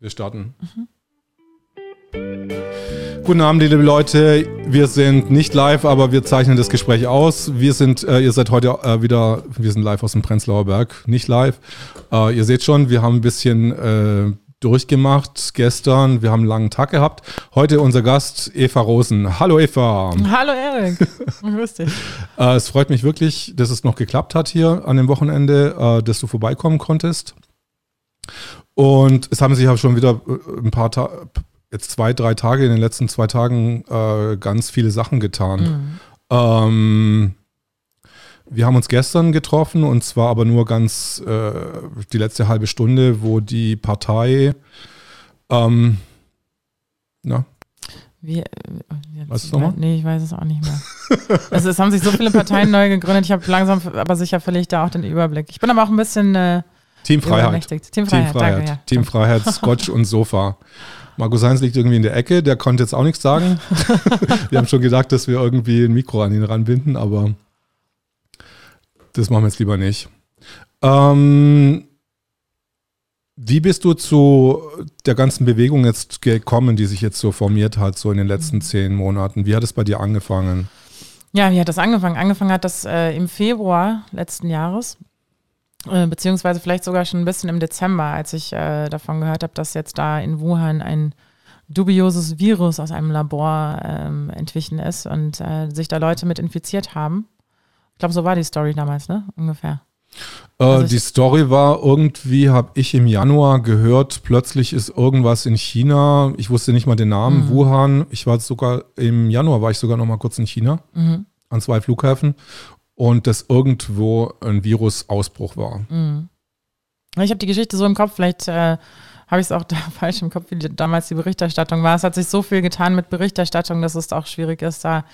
Wir starten. Guten Abend, liebe Leute. Wir sind nicht live, aber wir zeichnen das Gespräch aus. Wir sind, äh, ihr seid heute äh, wieder, wir sind live aus dem Prenzlauer Berg, nicht live. Äh, ihr seht schon, wir haben ein bisschen äh, durchgemacht gestern. Wir haben einen langen Tag gehabt. Heute unser Gast Eva Rosen. Hallo Eva. Hallo Erik. Grüß dich. Äh, es freut mich wirklich, dass es noch geklappt hat hier an dem Wochenende, äh, dass du vorbeikommen konntest. Und es haben sich ja schon wieder äh, ein paar Tage, jetzt zwei, drei Tage, in den letzten zwei Tagen äh, ganz viele Sachen getan. Mhm. Ähm, wir haben uns gestern getroffen und zwar aber nur ganz äh, die letzte halbe Stunde, wo die Partei, ähm, na, Wie, äh, Weißt du's noch mal? Nee, ich weiß es auch nicht mehr. also es haben sich so viele Parteien neu gegründet. Ich habe langsam, aber sicher verliere ich da auch den Überblick. Ich bin aber auch ein bisschen äh, Team Freiheit. Team Team Freiheit, Freiheit. danke. Ja. Team Freiheit, Scotch und Sofa. Markus Heinz liegt irgendwie in der Ecke, der konnte jetzt auch nichts sagen. wir haben schon gedacht, dass wir irgendwie ein Mikro an ihn ranbinden, aber das machen wir jetzt lieber nicht. Ähm, wie bist du zu der ganzen Bewegung jetzt gekommen, die sich jetzt so formiert hat, so in den letzten zehn Monaten? Wie hat es bei dir angefangen? Ja, wie hat das angefangen? Angefangen hat das äh, im Februar letzten Jahres, beziehungsweise vielleicht sogar schon ein bisschen im Dezember, als ich äh, davon gehört habe, dass jetzt da in Wuhan ein dubioses Virus aus einem Labor ähm, entwichen ist und äh, sich da Leute mit infiziert haben. Ich glaube, so war die Story damals, ne? Ungefähr. Äh, Also die Story war irgendwie, habe ich im Januar gehört, plötzlich ist irgendwas in China. Ich wusste nicht mal den Namen, Mhm. Wuhan. Ich war sogar im Januar war ich sogar noch mal kurz in China Mhm. an zwei Flughäfen und dass irgendwo ein Virusausbruch war. Mhm. Ich habe die Geschichte so im Kopf, vielleicht äh, habe ich es auch da falsch im Kopf, wie damals die Berichterstattung war. Es hat sich so viel getan mit Berichterstattung, dass es auch schwierig ist, da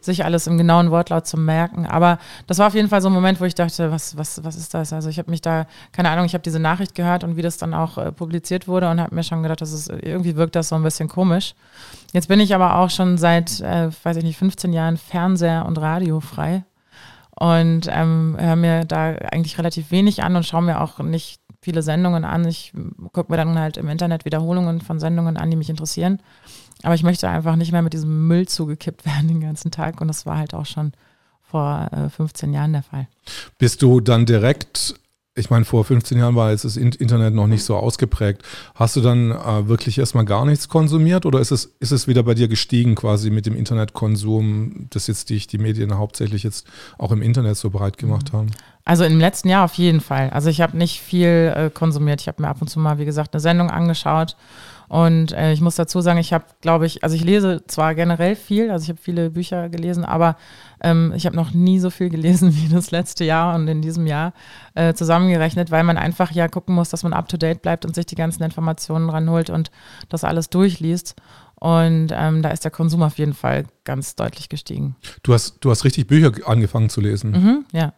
sich alles im genauen Wortlaut zu merken. Aber das war auf jeden Fall so ein Moment, wo ich dachte, was, was, was ist das? Also ich habe mich da, keine Ahnung, ich habe diese Nachricht gehört und wie das dann auch äh, publiziert wurde und habe mir schon gedacht, das ist, irgendwie wirkt das so ein bisschen komisch. Jetzt bin ich aber auch schon seit, äh, weiß ich nicht, 15 Jahren Fernseher- und Radiofrei und ähm, höre mir da eigentlich relativ wenig an und schaue mir auch nicht viele Sendungen an. Ich gucke mir dann halt im Internet Wiederholungen von Sendungen an, die mich interessieren. Aber ich möchte einfach nicht mehr mit diesem Müll zugekippt werden den ganzen Tag. Und das war halt auch schon vor äh, 15 Jahren der Fall. Bist du dann direkt, ich meine, vor 15 Jahren war jetzt das In- Internet noch nicht so ausgeprägt. Hast du dann äh, wirklich erstmal gar nichts konsumiert oder ist es, ist es wieder bei dir gestiegen quasi mit dem Internetkonsum, dass jetzt die, die Medien hauptsächlich jetzt auch im Internet so breit gemacht haben? Also im letzten Jahr auf jeden Fall. Also ich habe nicht viel äh, konsumiert. Ich habe mir ab und zu mal, wie gesagt, eine Sendung angeschaut. Und äh, ich muss dazu sagen, ich habe, glaube ich, also ich lese zwar generell viel, also ich habe viele Bücher gelesen, aber ähm, ich habe noch nie so viel gelesen wie das letzte Jahr und in diesem Jahr äh, zusammengerechnet, weil man einfach ja gucken muss, dass man up-to-date bleibt und sich die ganzen Informationen ranholt und das alles durchliest. Und ähm, da ist der Konsum auf jeden Fall ganz deutlich gestiegen. Du hast, du hast richtig Bücher angefangen zu lesen. Mhm, ja.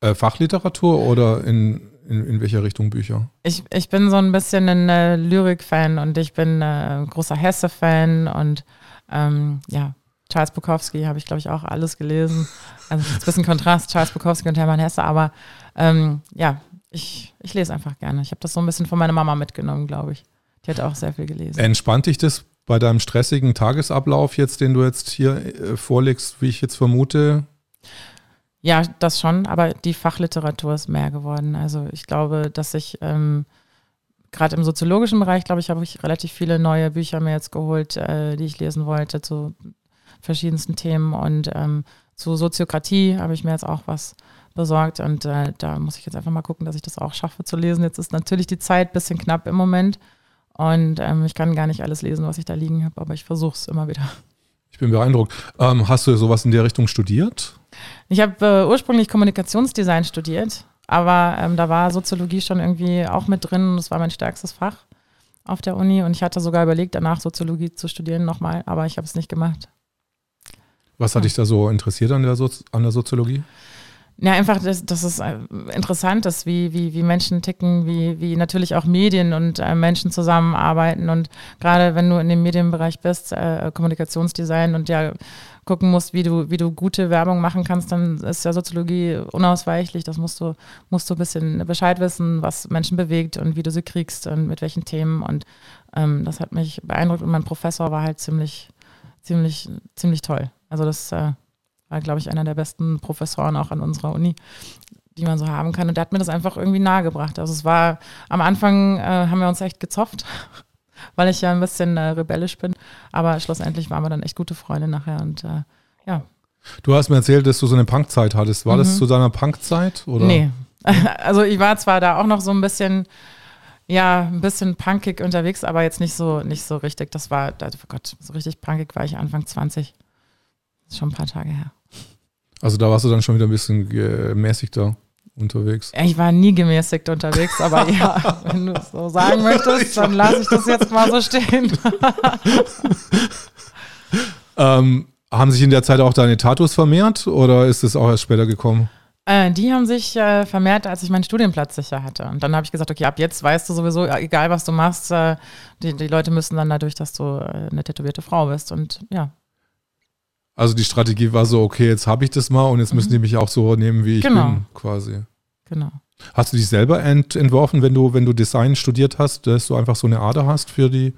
Äh, Fachliteratur oder in, in, in welcher Richtung Bücher? Ich, ich bin so ein bisschen ein äh, Lyrik-Fan und ich bin äh, großer Hesse-Fan und ähm, ja, Charles Bukowski habe ich, glaube ich, auch alles gelesen. Also ein bisschen Kontrast, Charles Bukowski und Hermann Hesse, aber ähm, ja, ich, ich lese einfach gerne. Ich habe das so ein bisschen von meiner Mama mitgenommen, glaube ich. Die hat auch sehr viel gelesen. Entspannt dich das bei deinem stressigen Tagesablauf jetzt, den du jetzt hier äh, vorlegst, wie ich jetzt vermute? Ja, das schon, aber die Fachliteratur ist mehr geworden. Also ich glaube, dass ich ähm, gerade im soziologischen Bereich, glaube ich, habe ich relativ viele neue Bücher mir jetzt geholt, äh, die ich lesen wollte zu verschiedensten Themen. Und ähm, zu Soziokratie habe ich mir jetzt auch was besorgt. Und äh, da muss ich jetzt einfach mal gucken, dass ich das auch schaffe zu lesen. Jetzt ist natürlich die Zeit ein bisschen knapp im Moment. Und ähm, ich kann gar nicht alles lesen, was ich da liegen habe, aber ich versuche es immer wieder. Ich bin beeindruckt. Ähm, hast du sowas in der Richtung studiert? Ich habe äh, ursprünglich Kommunikationsdesign studiert, aber ähm, da war Soziologie schon irgendwie auch mit drin. Das war mein stärkstes Fach auf der Uni und ich hatte sogar überlegt, danach Soziologie zu studieren nochmal, aber ich habe es nicht gemacht. Was hat dich da so interessiert an der, Sozi an der Soziologie? Ja, einfach, dass, dass es äh, interessant ist, wie, wie, wie Menschen ticken, wie, wie natürlich auch Medien und äh, Menschen zusammenarbeiten. Und gerade wenn du in dem Medienbereich bist, äh, Kommunikationsdesign und ja gucken musst, wie du, wie du gute Werbung machen kannst, dann ist ja Soziologie unausweichlich. Das musst du, musst du ein bisschen Bescheid wissen, was Menschen bewegt und wie du sie kriegst und mit welchen Themen. Und ähm, das hat mich beeindruckt und mein Professor war halt ziemlich, ziemlich, ziemlich toll. Also das äh, war, glaube ich, einer der besten Professoren auch an unserer Uni, die man so haben kann. Und der hat mir das einfach irgendwie nahegebracht. Also es war, am Anfang äh, haben wir uns echt gezopft, weil ich ja ein bisschen äh, rebellisch bin. Aber schlussendlich waren wir dann echt gute Freunde nachher und äh, ja. Du hast mir erzählt, dass du so eine Punkzeit hattest. War mhm. das zu deiner Punkzeit? Oder? Nee. Also ich war zwar da auch noch so ein bisschen ja, ein bisschen punkig unterwegs, aber jetzt nicht so, nicht so richtig. Das war, oh Gott, so richtig punkig war ich Anfang 20. Das ist schon ein paar Tage her. Also da warst du dann schon wieder ein bisschen gemäßigter unterwegs. Ich war nie gemäßigt unterwegs, aber ja, wenn du es so sagen möchtest, dann lasse ich das jetzt mal so stehen. ähm, haben sich in der Zeit auch deine Tattoos vermehrt oder ist es auch erst später gekommen? Äh, die haben sich äh, vermehrt, als ich meinen Studienplatz sicher hatte. Und dann habe ich gesagt, okay, ab jetzt weißt du sowieso, egal was du machst, äh, die, die Leute müssen dann dadurch, dass du äh, eine tätowierte Frau bist. Und ja, also die Strategie war so, okay, jetzt habe ich das mal und jetzt müssen mhm. die mich auch so nehmen, wie ich genau. bin, quasi. Genau. Hast du dich selber ent entworfen, wenn du, wenn du Design studiert hast, dass du einfach so eine Ader hast für die?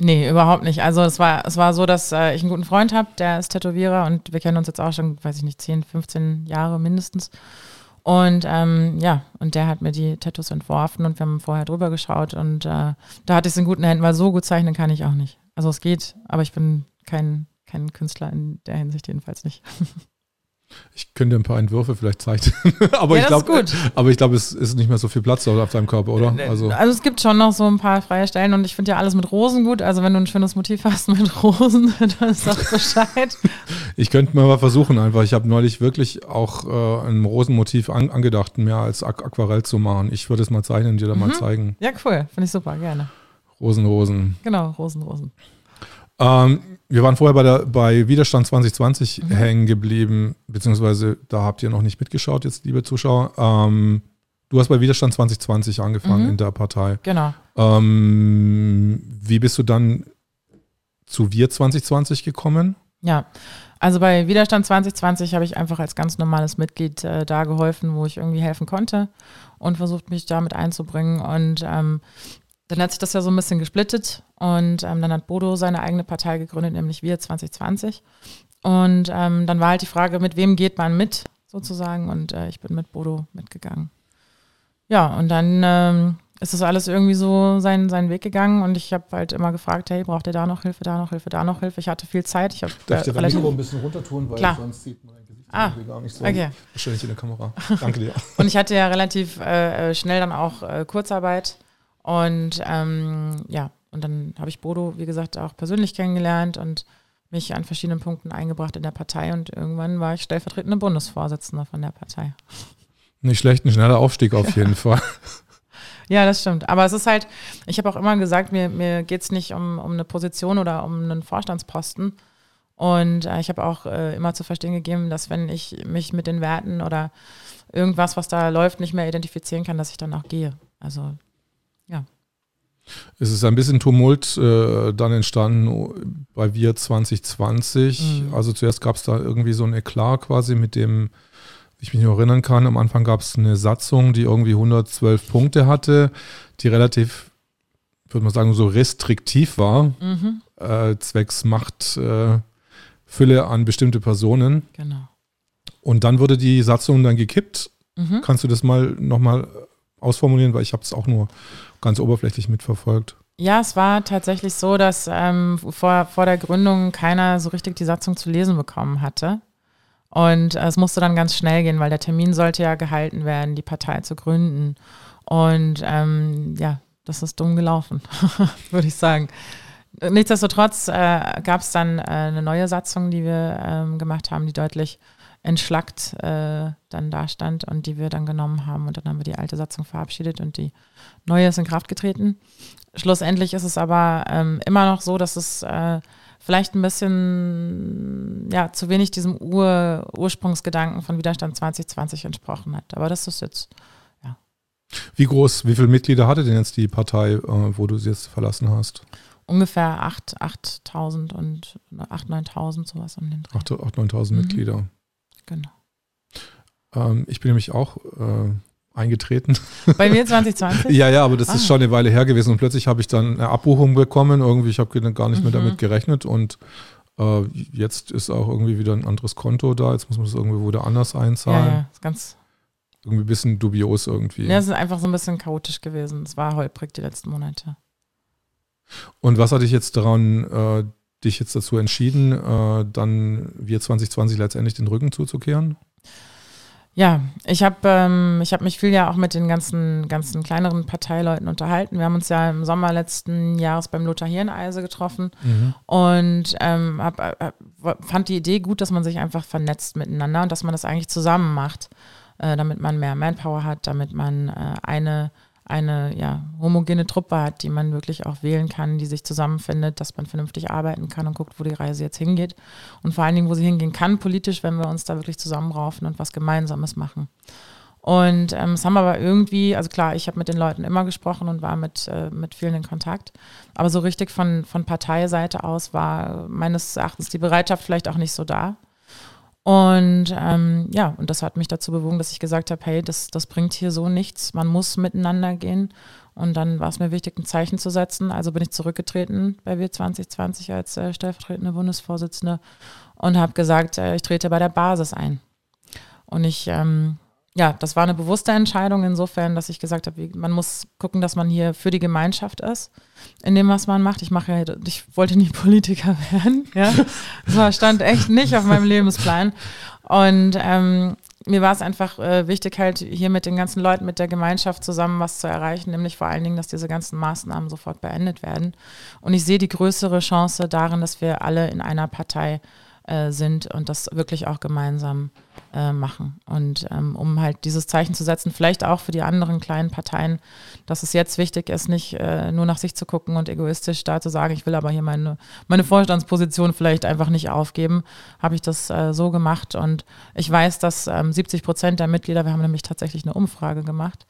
Nee, überhaupt nicht. Also es war, es war so, dass äh, ich einen guten Freund habe, der ist Tätowierer und wir kennen uns jetzt auch schon, weiß ich nicht, 10, 15 Jahre mindestens. Und ähm, ja, und der hat mir die Tattoos entworfen und wir haben vorher drüber geschaut und äh, da hatte ich es in guten Händen, weil so gut zeichnen kann ich auch nicht. Also es geht, aber ich bin kein kein Künstler in der Hinsicht jedenfalls nicht. Ich könnte ein paar Entwürfe vielleicht zeichnen. aber, ja, ich glaub, aber ich glaube, es ist nicht mehr so viel Platz auf deinem Körper, oder? Also, also es gibt schon noch so ein paar freie Stellen und ich finde ja alles mit Rosen gut. Also wenn du ein schönes Motiv hast mit Rosen, dann ist doch Bescheid. ich könnte mal versuchen einfach. Ich habe neulich wirklich auch äh, ein Rosenmotiv an, angedacht, mehr als Aqu Aquarell zu machen. Ich würde es mal zeichnen und dir dann mhm. mal zeigen. Ja, cool. Finde ich super, gerne. Rosen, Rosen. Genau, Rosen, Rosen. Ähm, wir waren vorher bei, der, bei Widerstand 2020 mhm. hängen geblieben, beziehungsweise da habt ihr noch nicht mitgeschaut, jetzt liebe Zuschauer. Ähm, du hast bei Widerstand 2020 angefangen mhm. in der Partei. Genau. Ähm, wie bist du dann zu Wir 2020 gekommen? Ja, also bei Widerstand 2020 habe ich einfach als ganz normales Mitglied äh, da geholfen, wo ich irgendwie helfen konnte und versucht, mich damit einzubringen. Und ähm, dann hat sich das ja so ein bisschen gesplittet und ähm, dann hat Bodo seine eigene Partei gegründet, nämlich Wir 2020. Und ähm, dann war halt die Frage, mit wem geht man mit, sozusagen. Und äh, ich bin mit Bodo mitgegangen. Ja, und dann ähm, ist das alles irgendwie so seinen, seinen Weg gegangen und ich habe halt immer gefragt, hey, braucht ihr da noch Hilfe, da noch Hilfe, da noch Hilfe? Ich hatte viel Zeit. Ich habe Darf ich äh, Mikro ein bisschen runter tun, weil Klar. sonst sieht mein Gesicht ah, gar nicht so okay. wahrscheinlich in der Kamera. Danke dir. und ich hatte ja relativ äh, äh schnell dann auch äh, Kurzarbeit und ähm, ja, und dann habe ich Bodo, wie gesagt, auch persönlich kennengelernt und mich an verschiedenen Punkten eingebracht in der Partei und irgendwann war ich stellvertretende Bundesvorsitzende von der Partei. Nicht schlecht, ein schneller Aufstieg auf jeden Fall. Ja, das stimmt. Aber es ist halt, ich habe auch immer gesagt, mir, mir geht es nicht um, um eine Position oder um einen Vorstandsposten. Und äh, ich habe auch äh, immer zu verstehen gegeben, dass wenn ich mich mit den Werten oder irgendwas, was da läuft, nicht mehr identifizieren kann, dass ich dann auch gehe. Also. Es ist ein bisschen Tumult äh, dann entstanden bei Wir 2020. Mhm. Also zuerst gab es da irgendwie so ein Eklat quasi mit dem, ich mich noch erinnern kann, am Anfang gab es eine Satzung, die irgendwie 112 Punkte hatte, die relativ, würde man sagen, so restriktiv war, mhm. äh, zwecks Machtfülle äh, an bestimmte Personen. Genau. Und dann wurde die Satzung dann gekippt. Mhm. Kannst du das mal nochmal ausformulieren, weil ich habe es auch nur ganz oberflächlich mitverfolgt. Ja, es war tatsächlich so, dass ähm, vor, vor der Gründung keiner so richtig die Satzung zu lesen bekommen hatte. Und äh, es musste dann ganz schnell gehen, weil der Termin sollte ja gehalten werden, die Partei zu gründen. Und ähm, ja, das ist dumm gelaufen, würde ich sagen. Nichtsdestotrotz äh, gab es dann äh, eine neue Satzung, die wir ähm, gemacht haben, die deutlich entschlackt äh, dann da stand und die wir dann genommen haben. Und dann haben wir die alte Satzung verabschiedet und die neue ist in Kraft getreten. Schlussendlich ist es aber ähm, immer noch so, dass es äh, vielleicht ein bisschen, ja, zu wenig diesem Ur Ursprungsgedanken von Widerstand 2020 entsprochen hat. Aber das ist jetzt, ja. Wie groß, wie viele Mitglieder hatte denn jetzt die Partei, äh, wo du sie jetzt verlassen hast? Ungefähr 8.000 und 8.000, 9.000, sowas um den Dreh. 8.000, 9.000 mhm. Mitglieder. Genau. Ähm, ich bin nämlich auch äh, eingetreten. Bei mir 2020? ja, ja, aber das ah. ist schon eine Weile her gewesen und plötzlich habe ich dann eine Abbuchung bekommen. Irgendwie, ich habe gar nicht mehr mhm. damit gerechnet und äh, jetzt ist auch irgendwie wieder ein anderes Konto da. Jetzt muss man das irgendwie wieder anders einzahlen. Ja, ja, ist ganz. Irgendwie ein bisschen dubios irgendwie. Ja, es ist einfach so ein bisschen chaotisch gewesen. Es war holprig die letzten Monate. Und was hat dich jetzt daran, äh, dich jetzt dazu entschieden, äh, dann wir 2020 letztendlich den Rücken zuzukehren? Ja, ich habe ähm, hab mich viel ja auch mit den ganzen, ganzen kleineren Parteileuten unterhalten. Wir haben uns ja im Sommer letzten Jahres beim Lothar Hirneise getroffen mhm. und ähm, hab, hab, fand die Idee gut, dass man sich einfach vernetzt miteinander und dass man das eigentlich zusammen macht, äh, damit man mehr Manpower hat, damit man äh, eine eine ja, homogene Truppe hat, die man wirklich auch wählen kann, die sich zusammenfindet, dass man vernünftig arbeiten kann und guckt, wo die Reise jetzt hingeht. Und vor allen Dingen, wo sie hingehen kann, politisch, wenn wir uns da wirklich zusammenraufen und was Gemeinsames machen. Und ähm, es haben aber irgendwie, also klar, ich habe mit den Leuten immer gesprochen und war mit, äh, mit vielen in Kontakt. Aber so richtig von, von Parteiseite aus war meines Erachtens die Bereitschaft vielleicht auch nicht so da. Und ähm, ja, und das hat mich dazu bewogen, dass ich gesagt habe, hey, das, das bringt hier so nichts, man muss miteinander gehen. Und dann war es mir wichtig, ein Zeichen zu setzen. Also bin ich zurückgetreten bei Wir 2020 als äh, stellvertretende Bundesvorsitzende und habe gesagt, äh, ich trete bei der Basis ein. Und ich ähm, ja, das war eine bewusste Entscheidung insofern, dass ich gesagt habe, man muss gucken, dass man hier für die Gemeinschaft ist, in dem, was man macht. Ich mache ich wollte nie Politiker werden, ja. Das stand echt nicht auf meinem Lebensplan. Und ähm, mir war es einfach äh, wichtig, halt hier mit den ganzen Leuten, mit der Gemeinschaft zusammen was zu erreichen, nämlich vor allen Dingen, dass diese ganzen Maßnahmen sofort beendet werden. Und ich sehe die größere Chance darin, dass wir alle in einer Partei äh, sind und das wirklich auch gemeinsam äh, machen. Und ähm, um halt dieses Zeichen zu setzen, vielleicht auch für die anderen kleinen Parteien, dass es jetzt wichtig ist, nicht äh, nur nach sich zu gucken und egoistisch da zu sagen, ich will aber hier meine, meine Vorstandsposition vielleicht einfach nicht aufgeben, habe ich das äh, so gemacht. Und ich weiß, dass ähm, 70 Prozent der Mitglieder, wir haben nämlich tatsächlich eine Umfrage gemacht,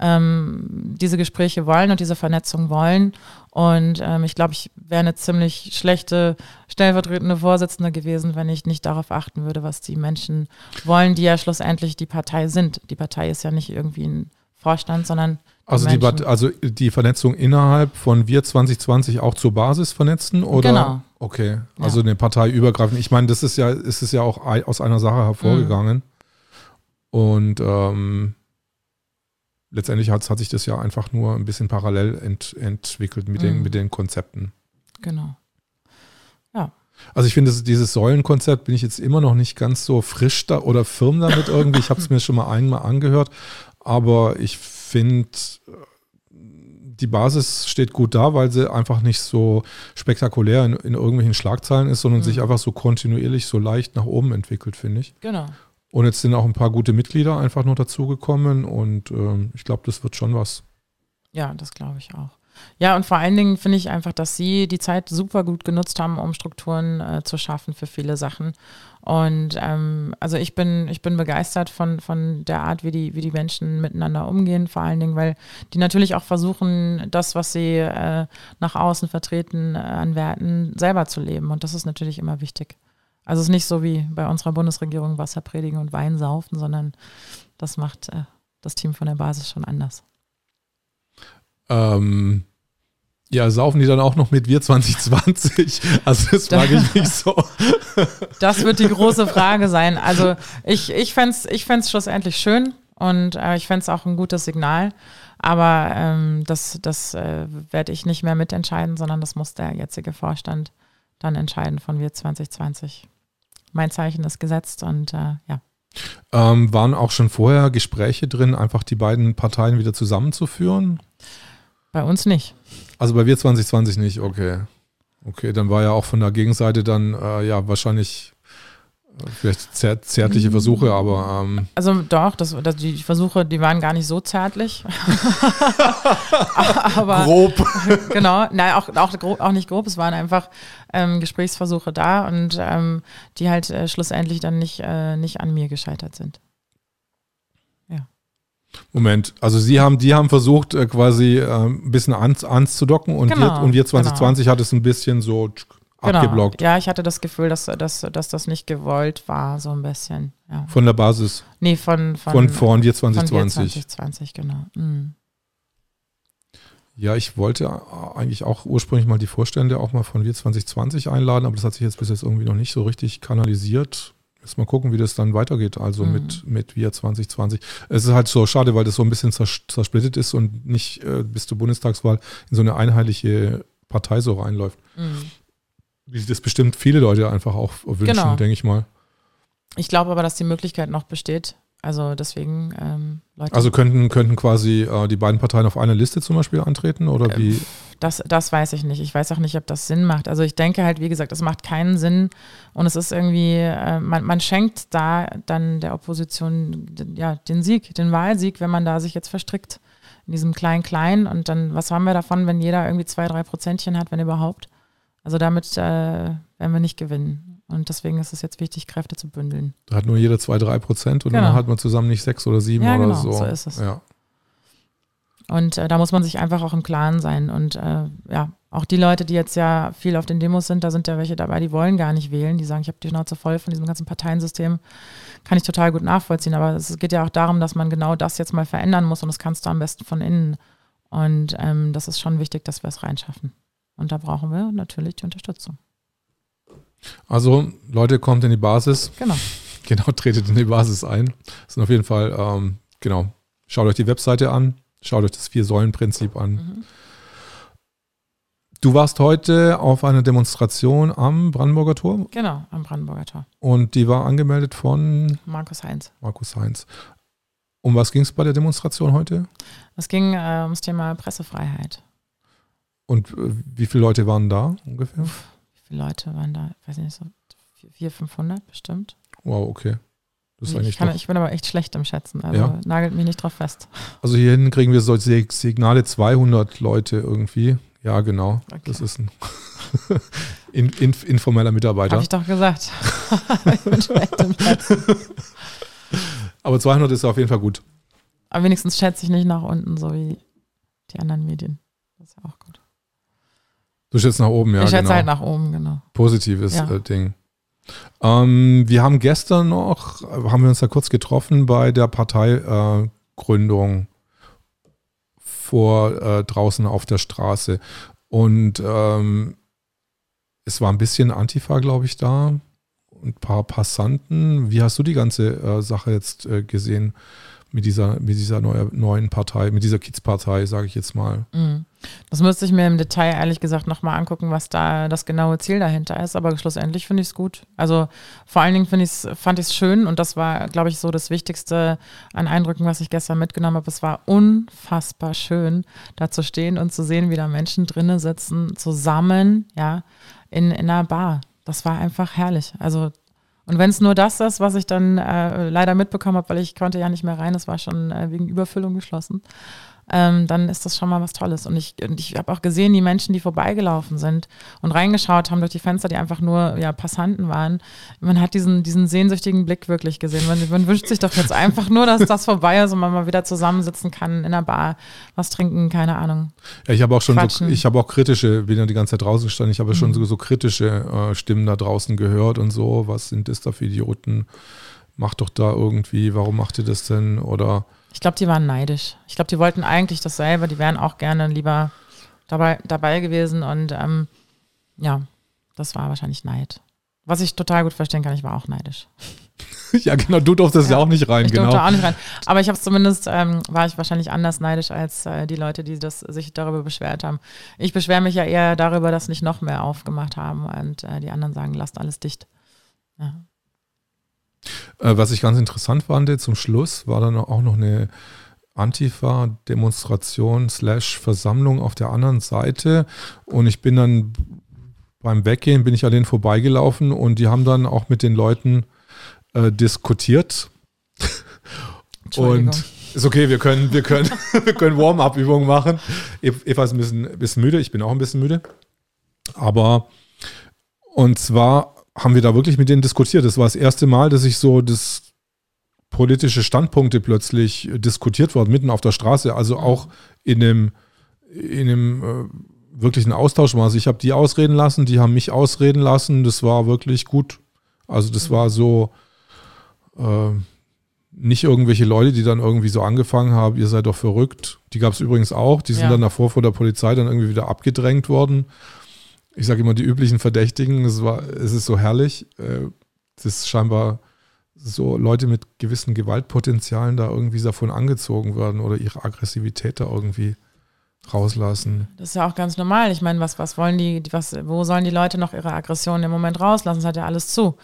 ähm, diese Gespräche wollen und diese Vernetzung wollen. Und ähm, ich glaube, ich wäre eine ziemlich schlechte stellvertretende Vorsitzende gewesen, wenn ich nicht darauf achten würde, was die Menschen wollen, die ja schlussendlich die Partei sind. Die Partei ist ja nicht irgendwie ein Vorstand, sondern also die, also die Vernetzung innerhalb von Wir 2020 auch zur Basis vernetzen oder? Genau. Okay, also ja. eine Partei übergreifend. Ich meine, das ist ja, ist es ja auch aus einer Sache hervorgegangen. Mhm. Und ähm, letztendlich hat, hat sich das ja einfach nur ein bisschen parallel ent, entwickelt mit, mhm. den, mit den Konzepten. Genau. Also ich finde, dieses Säulenkonzept bin ich jetzt immer noch nicht ganz so frisch da oder firm damit irgendwie. Ich habe es mir schon mal einmal angehört, aber ich finde, die Basis steht gut da, weil sie einfach nicht so spektakulär in, in irgendwelchen Schlagzeilen ist, sondern mhm. sich einfach so kontinuierlich so leicht nach oben entwickelt, finde ich. Genau. Und jetzt sind auch ein paar gute Mitglieder einfach nur dazugekommen und äh, ich glaube, das wird schon was. Ja, das glaube ich auch. Ja, und vor allen Dingen finde ich einfach, dass Sie die Zeit super gut genutzt haben, um Strukturen äh, zu schaffen für viele Sachen. Und ähm, also ich bin, ich bin begeistert von, von der Art, wie die, wie die Menschen miteinander umgehen, vor allen Dingen, weil die natürlich auch versuchen, das, was sie äh, nach außen vertreten äh, an Werten, selber zu leben. Und das ist natürlich immer wichtig. Also es ist nicht so wie bei unserer Bundesregierung Wasser predigen und Wein saufen, sondern das macht äh, das Team von der Basis schon anders. Ähm, ja, saufen die dann auch noch mit wir 2020? Also das frage ich mich so. Das wird die große Frage sein. Also ich, ich fände es ich fänd's schlussendlich schön und äh, ich fände es auch ein gutes Signal. Aber ähm, das, das äh, werde ich nicht mehr mitentscheiden, sondern das muss der jetzige Vorstand dann entscheiden von wir 2020 mein Zeichen ist gesetzt und äh, ja. Ähm, waren auch schon vorher Gespräche drin, einfach die beiden Parteien wieder zusammenzuführen? Bei uns nicht. Also bei wir 2020 nicht, okay. Okay, dann war ja auch von der Gegenseite dann äh, ja wahrscheinlich vielleicht zär, zärtliche Mhm. Versuche, aber ähm, Also doch, das, das, die Versuche, die waren gar nicht so zärtlich. Aber grob. genau, nein, auch, auch, auch nicht grob, es waren einfach ähm, Gesprächsversuche da und ähm, die halt äh, schlussendlich dann nicht, äh, nicht an mir gescheitert sind. Moment, also Sie haben, die haben versucht, äh, quasi äh, ein bisschen ans, anzudocken und, Genau, wir, und wir 2020 hat es ein bisschen so tsch, abgeblockt Genau. Ja, ich hatte das Gefühl, dass, dass, dass das nicht gewollt war, so ein bisschen. Ja. von der Basis Nee, von, von, von, von wir von wir 2020. 2020, genau. Mhm. Ja, ich wollte äh, eigentlich auch ursprünglich mal die Vorstände auch mal von wir 2020 einladen, aber das hat sich jetzt bis jetzt irgendwie noch nicht so richtig kanalisiert. Jetzt mal gucken, wie das dann weitergeht, also Mhm. mit, mit wir 2020. Es ist halt so schade, weil das so ein bisschen zers zersplittet ist und nicht äh, bis zur Bundestagswahl in so eine einheitliche Partei so reinläuft. Mhm. Wie sich das bestimmt viele Leute einfach auch wünschen, Genau. denke ich mal. Ich glaube aber, dass die Möglichkeit noch besteht. Also deswegen, ähm, Leute. Also könnten, könnten quasi äh, die beiden Parteien auf einer Liste zum Beispiel antreten oder wie? Das, das weiß ich nicht. Ich weiß auch nicht, ob das Sinn macht. Also ich denke halt, wie gesagt, es macht keinen Sinn und es ist irgendwie, äh, man, man schenkt da dann der Opposition ja, den Sieg, den Wahlsieg, wenn man da sich jetzt verstrickt in diesem Klein-Klein und dann, was haben wir davon, wenn jeder irgendwie zwei, drei Prozentchen hat, wenn überhaupt? Also damit äh, werden wir nicht gewinnen. Und deswegen ist es jetzt wichtig, Kräfte zu bündeln. Da hat nur jeder zwei, drei Prozent und dann Genau. hat man zusammen nicht sechs oder sieben Ja, oder genau, so. so ist es. Ja. Und äh, da muss man sich einfach auch im Klaren sein. Und äh, ja, auch die Leute, die jetzt ja viel auf den Demos sind, da sind ja welche dabei, die wollen gar nicht wählen. Die sagen, ich habe die Schnauze voll von diesem ganzen Parteiensystem. Kann ich total gut nachvollziehen. Aber es geht ja auch darum, dass man genau das jetzt mal verändern muss. Und das kannst du am besten von innen. Und ähm, das ist schon wichtig, dass wir es reinschaffen. Und da brauchen wir natürlich die Unterstützung. Also, Leute, kommt in die Basis. Genau. Genau, tretet in die Basis ein. Das sind auf jeden Fall, ähm, genau, schaut euch die Webseite an, schaut euch das Vier-Säulen-Prinzip an. Mhm. Du warst heute auf einer Demonstration am Brandenburger Tor Genau, am Brandenburger Tor. und die war angemeldet von Markus Heinz. Markus Heinz. Um was ging es bei der Demonstration heute? Es ging äh, ums Thema Pressefreiheit. Und äh, wie viele Leute waren da ungefähr? Wie viele Leute waren da? Ich weiß nicht, so 400, 500 bestimmt. Wow, okay. Das ist ich, kann, ich bin aber echt schlecht im Schätzen. Also Ja. nagelt mich nicht drauf fest. Also hier hinten kriegen wir solche Signale 200 Leute irgendwie. Ja, genau. Okay. Das ist ein in, in, informeller Mitarbeiter. Habe ich doch gesagt. ich bin schlecht im Schätzen. Aber 200 ist auf jeden Fall gut. Aber wenigstens schätze ich nicht nach unten, so wie die anderen Medien. Das ist ja auch gut. Du schätzt nach oben, ja, ich schätze genau. halt nach oben, genau. Positives Ja. äh, Ding. Ähm, wir haben gestern noch, haben wir uns da kurz getroffen bei der Parteigründung äh, vor äh, draußen auf der Straße. Und ähm, es war ein bisschen Antifa, glaube ich, da. Und ein paar Passanten. Wie hast du die ganze äh, Sache jetzt äh, gesehen mit dieser, mit dieser neue, neuen Partei, mit dieser Kiezpartei, sage ich jetzt mal? Mhm. Das müsste ich mir im Detail ehrlich gesagt nochmal angucken, was da das genaue Ziel dahinter ist. Aber schlussendlich finde ich es gut. Also vor allen Dingen ich's, fand ich es schön und das war, glaube ich, so das Wichtigste an Eindrücken, was ich gestern mitgenommen habe. Es war unfassbar schön, da zu stehen und zu sehen, wie da Menschen drinnen sitzen, zusammen, ja, in, in einer Bar. Das war einfach herrlich. Also und wenn es nur das ist, was ich dann äh, leider mitbekommen habe, weil ich konnte ja nicht mehr rein, es war schon äh, wegen Überfüllung geschlossen, ähm, dann ist das schon mal was Tolles. Und ich, und ich habe auch gesehen, die Menschen, die vorbeigelaufen sind und reingeschaut haben durch die Fenster, die einfach nur ja, Passanten waren. Man hat diesen, diesen sehnsüchtigen Blick wirklich gesehen. Man, man wünscht sich doch jetzt einfach nur, dass das vorbei ist und man mal wieder zusammensitzen kann in einer Bar, was trinken, keine Ahnung. Ja, ich habe auch schon so, ich habe auch kritische, bin ja die ganze Zeit draußen gestanden, ich habe schon Mhm. so, so kritische äh, Stimmen da draußen gehört und so, was sind das da für Idioten? Macht doch da irgendwie, warum macht ihr das denn? Oder Ich glaube, die waren neidisch. Ich glaube, die wollten eigentlich dasselbe. Die wären auch gerne lieber dabei, dabei gewesen. Und ähm, ja, das war wahrscheinlich Neid. Was ich total gut verstehen kann, ich war auch neidisch. ja, genau, du durftest ja, Ja, auch nicht rein, ich genau. durfte auch nicht rein. Aber ich habe es zumindest, ähm, war ich wahrscheinlich anders neidisch als äh, die Leute, die das, sich darüber beschwert haben. Ich beschwere mich ja eher darüber, dass nicht noch mehr aufgemacht haben und äh, die anderen sagen, lasst alles dicht. Ja. Äh, was ich ganz interessant fand, zum Schluss war dann auch noch eine Antifa-Demonstration slash Versammlung auf der anderen Seite und ich bin dann beim Weggehen bin ich an denen vorbeigelaufen und die haben dann auch mit den Leuten äh, diskutiert. Und ist okay, wir können, wir können, wir können Warm-up-Übungen machen. Eva ist ein bisschen, ein bisschen müde, ich bin auch ein bisschen müde. Aber und zwar haben wir da wirklich mit denen diskutiert. Das war das erste Mal, dass ich so das politische Standpunkte plötzlich diskutiert worden, mitten auf der Straße, also auch in einem, in einem äh, wirklichen Austausch war. Also ich habe die ausreden lassen, die haben mich ausreden lassen. Das war wirklich gut. Also das war so äh, nicht irgendwelche Leute, die dann irgendwie so angefangen haben, ihr seid doch verrückt. Die gab es übrigens auch. Die sind Ja. dann davor vor der Polizei dann irgendwie wieder abgedrängt worden. Ich sage immer die üblichen Verdächtigen. Es war, es ist so herrlich. Äh, Das ist scheinbar so Leute mit gewissen Gewaltpotenzialen da irgendwie davon angezogen werden oder ihre Aggressivität da irgendwie rauslassen. Das ist ja auch ganz normal. Ich meine, was, was wollen die, was, wo sollen die Leute noch ihre Aggressionen im Moment rauslassen? Es hat ja alles zu.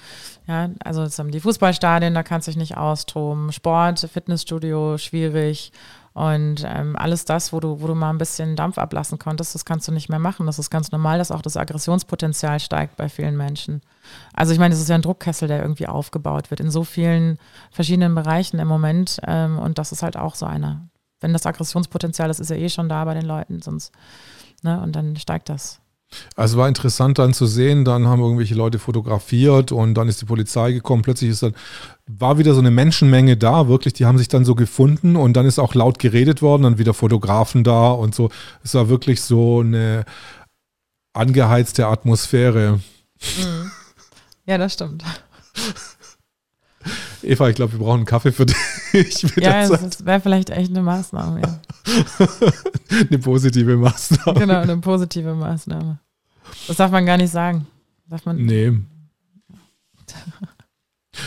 Ja, also jetzt haben die Fußballstadien, da kannst du dich nicht austoben. Sport, Fitnessstudio, schwierig. Und ähm, alles das, wo du, wo du mal ein bisschen Dampf ablassen konntest, das kannst du nicht mehr machen. Das ist ganz normal, dass auch das Aggressionspotenzial steigt bei vielen Menschen. Also ich meine, das ist ja ein Druckkessel, der irgendwie aufgebaut wird in so vielen verschiedenen Bereichen im Moment. Ähm, und das ist halt auch so einer. Wenn das Aggressionspotenzial, das ist ja eh schon da bei den Leuten, sonst, ne, und dann steigt das. Also war interessant dann zu sehen, dann haben irgendwelche Leute fotografiert und dann ist die Polizei gekommen. Plötzlich ist dann, war wieder so eine Menschenmenge da, wirklich, die haben sich dann so gefunden und dann ist auch laut geredet worden, dann wieder Fotografen da und so. Es war wirklich so eine angeheizte Atmosphäre. Ja, das stimmt. Eva, ich glaube, wir brauchen einen Kaffee für dich. Ja, ist- wäre vielleicht echt eine Maßnahme. Ja. eine positive Maßnahme. Genau, eine positive Maßnahme. Das darf man gar nicht sagen. Darf man, Nee.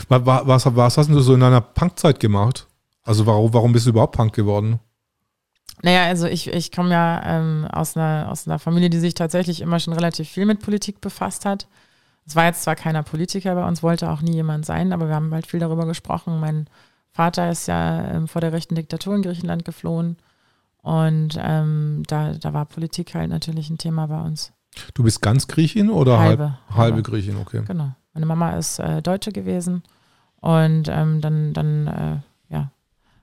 Was, was, was hast du so in deiner Punkzeit gemacht? Also warum, warum bist du überhaupt Punk geworden? Naja, also ich, ich komme ja ähm, aus, einer, aus einer Familie, die sich tatsächlich immer schon relativ viel mit Politik befasst hat. Es war jetzt zwar keiner Politiker bei uns, wollte auch nie jemand sein, aber wir haben halt viel darüber gesprochen. Mein Vater ist ja ähm, vor der rechten Diktatur in Griechenland geflohen und ähm, da, da war Politik halt natürlich ein Thema bei uns. Du bist ganz Griechin oder halbe, Halbe. halbe. Griechin, okay. Genau. Meine Mama ist äh, Deutsche gewesen und ähm, dann, dann äh, ja,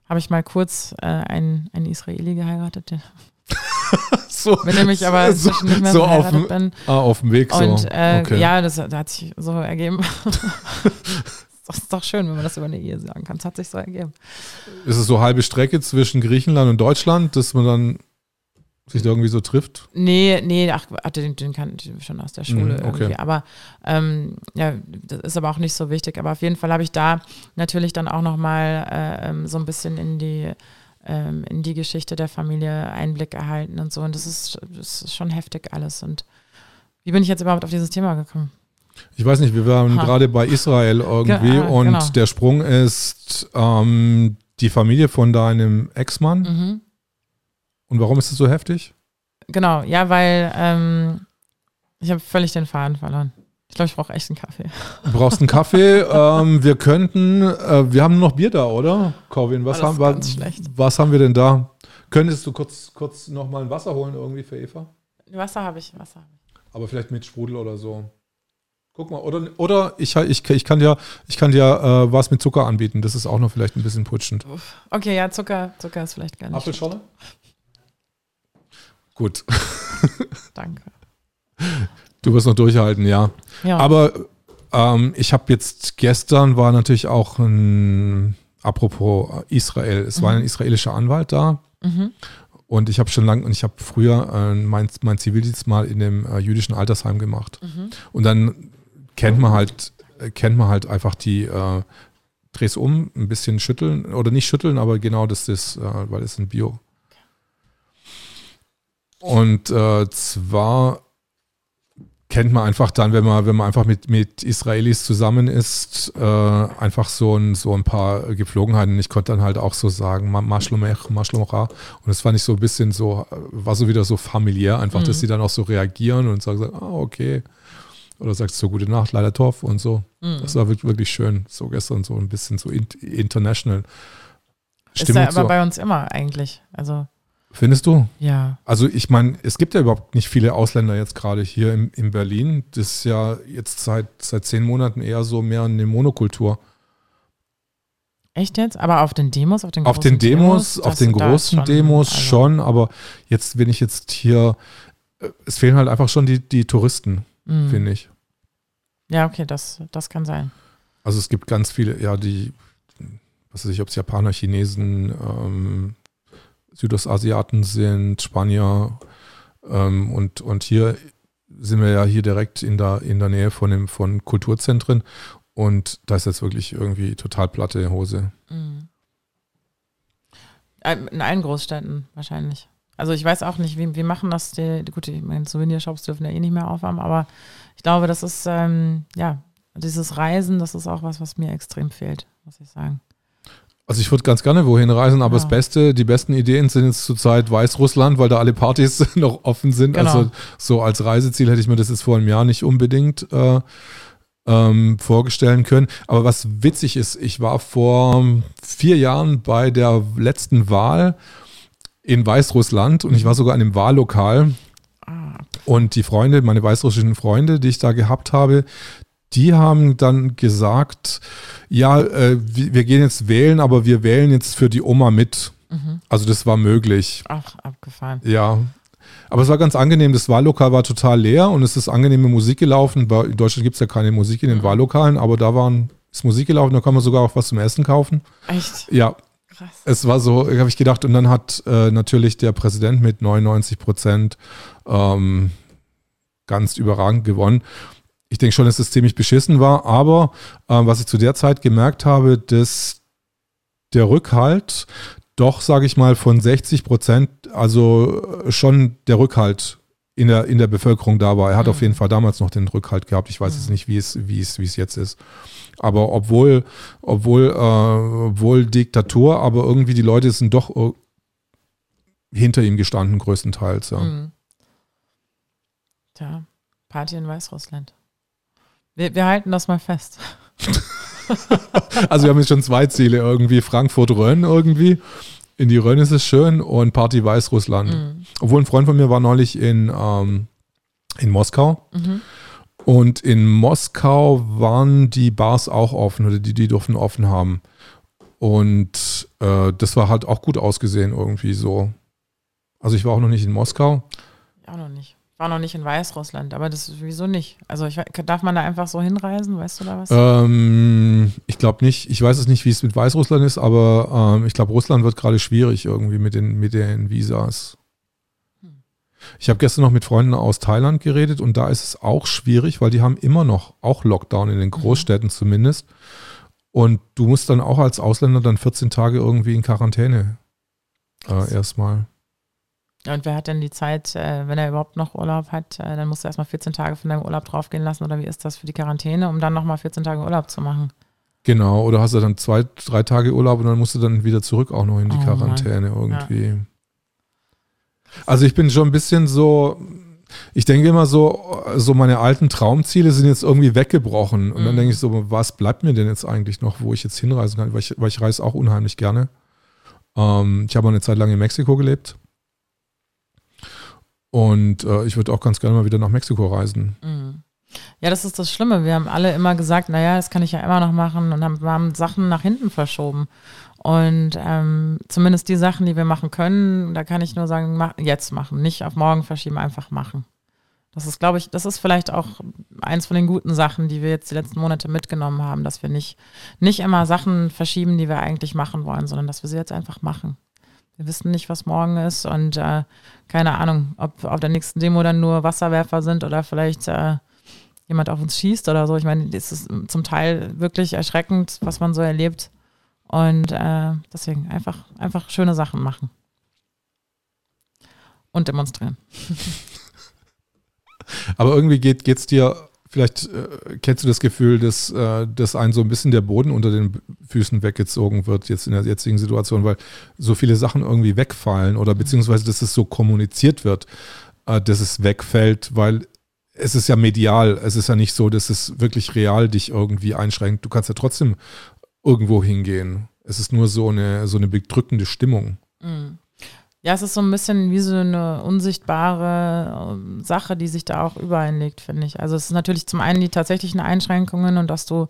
habe ich mal kurz äh, einen, einen Israeli geheiratet, der, So, mit dem ich aber so, nicht mehr so auf, dem- bin. ah, auf dem Weg so. Und äh, okay. ja, das, das hat sich so ergeben. das ist doch schön, wenn man das über eine Ehe sagen kann. Es hat sich so ergeben. Ist es so halbe Strecke zwischen Griechenland und Deutschland, dass man dann sich da irgendwie so trifft? Nee, nee, ach, den, den kannte ich schon aus der Schule Mhm, okay. irgendwie. Aber ähm, ja, das ist aber auch nicht so wichtig. Aber auf jeden Fall habe ich da natürlich dann auch nochmal äh, ähm, so ein bisschen in die ähm, in die Geschichte der Familie Einblick erhalten und so. Und das ist, das ist schon heftig alles. Und wie bin ich jetzt überhaupt auf dieses Thema gekommen? Ich weiß nicht, wir waren gerade bei Israel irgendwie Ge- ah, und genau. der Sprung ist ähm, die Familie von deinem Ex-Mann. Mhm. Und warum ist es so heftig? Genau, ja, weil ähm, ich habe völlig den Faden verloren. Ich glaube, ich brauche echt einen Kaffee. Du brauchst einen Kaffee. ähm, wir könnten, äh, wir haben noch Bier da, oder? Corwin, was, Oh, haben, wa- was haben wir denn da? Könntest du kurz, kurz nochmal ein Wasser holen irgendwie für Eva? Wasser habe ich, Wasser. Aber vielleicht mit Sprudel oder so. Guck mal, oder, oder ich, ich, ich kann dir, ich kann dir äh, was mit Zucker anbieten. Das ist auch noch vielleicht ein bisschen putschend. Okay, ja, Zucker, Zucker ist vielleicht gar nicht. Apfelschorle? Gut, Danke. du wirst noch durchhalten, ja. Ja. Aber ähm, ich habe jetzt gestern war natürlich auch ein, apropos Israel, es war ein israelischer Anwalt da mhm. und ich habe schon lange und ich habe früher äh, mein, mein Zivildienst mal in dem äh, jüdischen Altersheim gemacht. Mhm. Und dann kennt man halt, äh, kennt man halt einfach die, äh, dreh's um, ein bisschen schütteln oder nicht schütteln, aber genau das ist, äh, weil es ein Bio. Und zwar kennt man einfach dann, wenn man, wenn man einfach mit, mit Israelis zusammen ist, äh, einfach so ein, so ein paar Gepflogenheiten. Ich konnte dann halt auch so sagen, Ma- Maschlomech, Maschlomcha. Und das fand ich so ein bisschen so, war so wieder so familiär, einfach, dass Mhm. sie dann auch so reagieren und sagen, ah, okay. Oder sagst so gute Nacht, leider Torf und so. Mhm. Das war wirklich, schön. So gestern so ein bisschen so in, international. Ist ja Stimmung aber so. bei uns immer eigentlich. Also, Findest du? ja. Also ich meine, es gibt ja überhaupt nicht viele Ausländer jetzt gerade hier in, in Berlin. Das ist ja jetzt seit, seit zehn Monaten eher so mehr eine Monokultur. Echt jetzt? Aber auf den Demos, auf den großen Auf den Demos, Demos auf den großen schon, Demos also schon, aber jetzt, wenn ich jetzt hier, äh, es fehlen halt einfach schon die, die Touristen, mhm. finde ich. Ja, okay, das, das kann sein. Also es gibt ganz viele, ja, die, was weiß ich, ob es Japaner, Chinesen, ähm, Südostasiaten sind, Spanier ähm, und, und hier sind wir ja hier direkt in der, in der Nähe von, dem, von Kulturzentren und da ist jetzt wirklich irgendwie total platte Hose. Mhm. In allen Großstädten wahrscheinlich. Also ich weiß auch nicht, wie, wie machen das die, gut, ich meine, Souvenirshops dürfen ja eh nicht mehr aufhaben, aber ich glaube, das ist, ähm, ja, dieses Reisen, das ist auch was, was mir extrem fehlt, muss ich sagen. Also ich würde ganz gerne wohin reisen, aber ja. das Beste, die besten Ideen sind jetzt zurzeit Weißrussland, weil da alle Partys noch offen sind. Genau. Also so als Reiseziel hätte ich mir das jetzt vor einem Jahr nicht unbedingt äh, ähm, vorstellen können. Aber was witzig ist, ich war vor vier Jahren bei der letzten Wahl in Weißrussland und ich war sogar in einem Wahllokal. Ah. Und die Freunde, meine weißrussischen Freunde, die ich da gehabt habe, die haben dann gesagt, ja, äh, wir gehen jetzt wählen, aber wir wählen jetzt für die Oma mit. Mhm. Also das war möglich. Ach, abgefahren. Ja. Aber es war ganz angenehm. Das Wahllokal war total leer und es ist angenehme Musik gelaufen. In Deutschland gibt es ja keine Musik in den mhm. Wahllokalen, aber da waren, ist Musik gelaufen, da kann man sogar auch was zum Essen kaufen. Echt? Ja. Krass. Es war so, habe ich gedacht, und dann hat äh, natürlich der Präsident mit 99 Prozent ähm, ganz überragend gewonnen ich denke schon, dass es ziemlich beschissen war, aber äh, was ich zu der Zeit gemerkt habe, dass der Rückhalt doch, sage ich mal, von 60 Prozent, also äh, schon der Rückhalt in der, in der Bevölkerung da war. Er hat mhm. auf jeden Fall damals noch den Rückhalt gehabt. Ich weiß mhm. jetzt nicht, wie es, wie es, wie es jetzt ist. Aber obwohl, obwohl, äh, obwohl Diktatur, aber irgendwie die Leute sind doch äh, hinter ihm gestanden, größtenteils. Ja. Mhm. Tja, Party in Weißrussland. Wir, wir halten das mal fest. also wir haben jetzt schon zwei Ziele irgendwie. Frankfurt-Rönn irgendwie. In die Rönn ist es schön und Party Weißrussland. Mhm. Obwohl ein Freund von mir war neulich in, ähm, in Moskau. Mhm. Und in Moskau waren die Bars auch offen oder die, die durften offen haben. Und äh, das war halt auch gut ausgesehen irgendwie so. Also ich war auch noch nicht in Moskau. Auch noch nicht war noch nicht in Weißrussland, aber das wieso nicht? Also ich, darf man da einfach so hinreisen, weißt du da was? Ähm, ich glaube nicht. Ich weiß es nicht, wie es mit Weißrussland ist, aber ähm, ich glaube, Russland wird gerade schwierig irgendwie mit den, mit den Visas. Hm. Ich habe gestern noch mit Freunden aus Thailand geredet und da ist es auch schwierig, weil die haben immer noch auch Lockdown in den mhm. Großstädten mhm. zumindest. Und du musst dann auch als Ausländer dann 14 Tage irgendwie in Quarantäne äh, erstmal. Und wer hat denn die Zeit, äh, wenn er überhaupt noch Urlaub hat, äh, dann musst du erstmal 14 Tage von deinem Urlaub draufgehen lassen oder wie ist das für die Quarantäne, um dann nochmal 14 Tage Urlaub zu machen? Genau, oder hast du dann zwei, drei Tage Urlaub und dann musst du dann wieder zurück auch noch in die oh, Quarantäne Mann. irgendwie. Ja. Also ich bin schon ein bisschen so, ich denke immer so, so meine alten Traumziele sind jetzt irgendwie weggebrochen. Und mhm. dann denke ich so, was bleibt mir denn jetzt eigentlich noch, wo ich jetzt hinreisen kann? Weil ich, weil ich reise auch unheimlich gerne. Ähm, ich habe eine Zeit lang in Mexiko gelebt. Und äh, ich würde auch ganz gerne mal wieder nach Mexiko reisen. Mhm. Ja, das ist das Schlimme. Wir haben alle immer gesagt, naja, das kann ich ja immer noch machen und haben, haben Sachen nach hinten verschoben. Und ähm, zumindest die Sachen, die wir machen können, da kann ich nur sagen, mach, jetzt machen, nicht auf morgen verschieben, einfach machen. Das ist, glaube ich, das ist vielleicht auch eins von den guten Sachen, die wir jetzt die letzten Monate mitgenommen haben, dass wir nicht, nicht immer Sachen verschieben, die wir eigentlich machen wollen, sondern dass wir sie jetzt einfach machen. Wir wissen nicht, was morgen ist und äh, keine Ahnung, ob auf der nächsten Demo dann nur Wasserwerfer sind oder vielleicht äh, jemand auf uns schießt oder so. Ich meine, es ist zum Teil wirklich erschreckend, was man so erlebt. Und äh, deswegen einfach, einfach schöne Sachen machen. Und demonstrieren. Aber irgendwie geht es dir Vielleicht äh, kennst du das Gefühl, dass, äh, dass ein so ein bisschen der Boden unter den Füßen weggezogen wird, jetzt in der jetzigen Situation, weil so viele Sachen irgendwie wegfallen oder beziehungsweise, dass es so kommuniziert wird, äh, dass es wegfällt, weil es ist ja medial. Es ist ja nicht so, dass es wirklich real dich irgendwie einschränkt. Du kannst ja trotzdem irgendwo hingehen. Es ist nur so eine, so eine bedrückende Stimmung. Mhm. Ja, es ist so ein bisschen wie so eine unsichtbare ähm, Sache, die sich da auch übereinlegt, finde ich. Also es ist natürlich zum einen die tatsächlichen Einschränkungen und dass du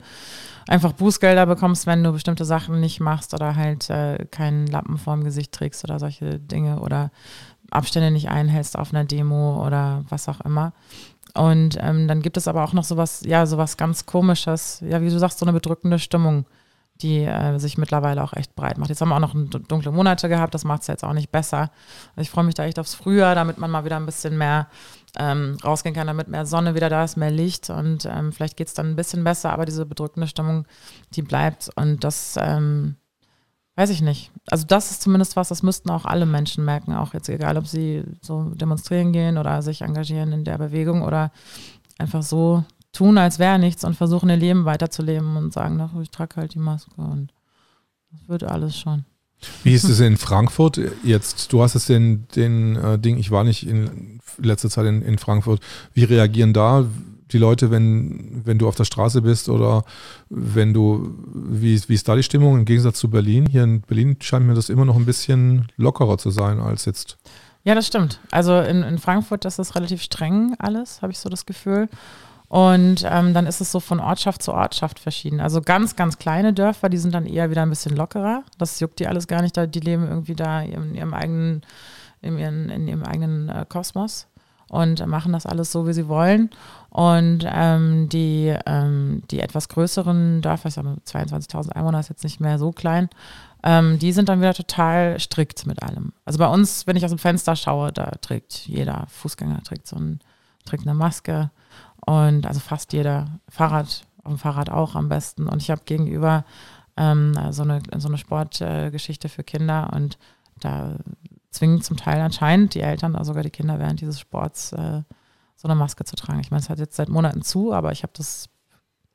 einfach Bußgelder bekommst, wenn du bestimmte Sachen nicht machst oder halt äh, keinen Lappen vorm Gesicht trägst oder solche Dinge oder Abstände nicht einhältst auf einer Demo oder was auch immer. Und ähm, dann gibt es aber auch noch sowas, ja, sowas ganz komisches, ja, wie du sagst, so eine bedrückende Stimmung, die äh, sich mittlerweile auch echt breit macht. Jetzt haben wir auch noch dunkle Monate gehabt, das macht es jetzt auch nicht besser. Also ich freue mich da echt aufs Frühjahr, damit man mal wieder ein bisschen mehr ähm, rausgehen kann, damit mehr Sonne wieder da ist, mehr Licht und ähm, vielleicht geht es dann ein bisschen besser, aber diese bedrückende Stimmung, die bleibt und das ähm, weiß ich nicht. Also das ist zumindest was, das müssten auch alle Menschen merken, auch jetzt egal, ob sie so demonstrieren gehen oder sich engagieren in der Bewegung oder einfach so tun, als wäre nichts und versuchen ihr Leben weiterzuleben und sagen, ach, ich trage halt die Maske und das wird alles schon. Wie ist es in Frankfurt jetzt? Du hast es den, den äh, Ding, ich war nicht in letzter Zeit in, in Frankfurt. Wie reagieren da die Leute, wenn, wenn du auf der Straße bist oder wenn du, wie, wie ist da die Stimmung im Gegensatz zu Berlin? Hier in Berlin scheint mir das immer noch ein bisschen lockerer zu sein als jetzt. Ja, das stimmt. Also in, in Frankfurt ist das relativ streng alles, habe ich so das Gefühl. Und ähm, dann ist es so von Ortschaft zu Ortschaft verschieden. Also ganz, ganz kleine Dörfer, die sind dann eher wieder ein bisschen lockerer. Das juckt die alles gar nicht, da die leben irgendwie da in ihrem eigenen, in ihren, in ihrem eigenen äh, Kosmos und machen das alles so, wie sie wollen. Und ähm, die, ähm, die etwas größeren Dörfer, ich sage mal 22.000 Einwohner ist jetzt nicht mehr so klein, ähm, die sind dann wieder total strikt mit allem. Also bei uns, wenn ich aus dem Fenster schaue, da trägt jeder Fußgänger trägt so ein, trägt eine Maske und also fast jeder Fahrrad, auf dem Fahrrad auch am besten. Und ich habe gegenüber ähm, so, eine, so eine Sportgeschichte äh, für Kinder und da zwingen zum Teil anscheinend die Eltern, also sogar die Kinder während dieses Sports, äh, so eine Maske zu tragen. Ich meine, es hat jetzt seit Monaten zu, aber ich habe das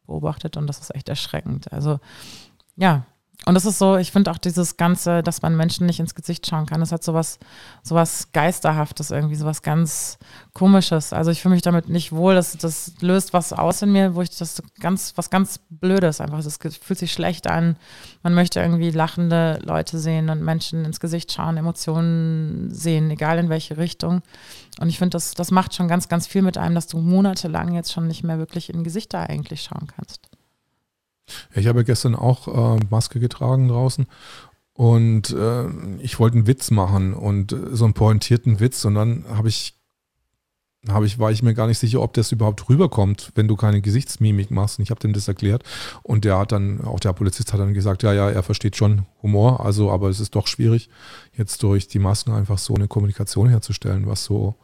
beobachtet und das ist echt erschreckend. Also ja, und das ist so, ich finde auch dieses Ganze, dass man Menschen nicht ins Gesicht schauen kann, das hat sowas, sowas Geisterhaftes irgendwie, sowas ganz Komisches. Also ich fühle mich damit nicht wohl, das, das löst was aus in mir, wo ich das ganz, was ganz Blödes einfach, das fühlt sich schlecht an. Man möchte irgendwie lachende Leute sehen und Menschen ins Gesicht schauen, Emotionen sehen, egal in welche Richtung. Und ich finde, das, das macht schon ganz, ganz viel mit einem, dass du monatelang jetzt schon nicht mehr wirklich in Gesichter eigentlich schauen kannst. Ich habe gestern auch äh, Maske getragen draußen und äh, ich wollte einen Witz machen und äh, so einen pointierten Witz und dann habe ich, habe ich, war ich mir gar nicht sicher, ob das überhaupt rüberkommt, wenn du keine Gesichtsmimik machst. Und ich habe dem das erklärt und der hat dann, auch der Polizist hat dann gesagt, ja, ja, er versteht schon Humor, also aber es ist doch schwierig, jetzt durch die Masken einfach so eine Kommunikation herzustellen, was so,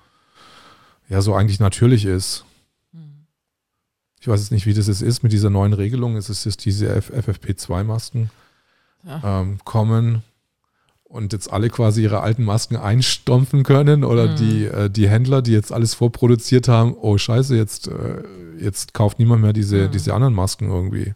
ja, so eigentlich natürlich ist. Ich weiß jetzt nicht, wie das jetzt ist mit dieser neuen Regelung. Es ist jetzt diese FFP2-Masken ja. ähm, kommen und jetzt alle quasi ihre alten Masken einstampfen können oder mhm. die, äh, die Händler, die jetzt alles vorproduziert haben, oh scheiße, jetzt, äh, jetzt kauft niemand mehr diese, mhm. diese anderen Masken irgendwie.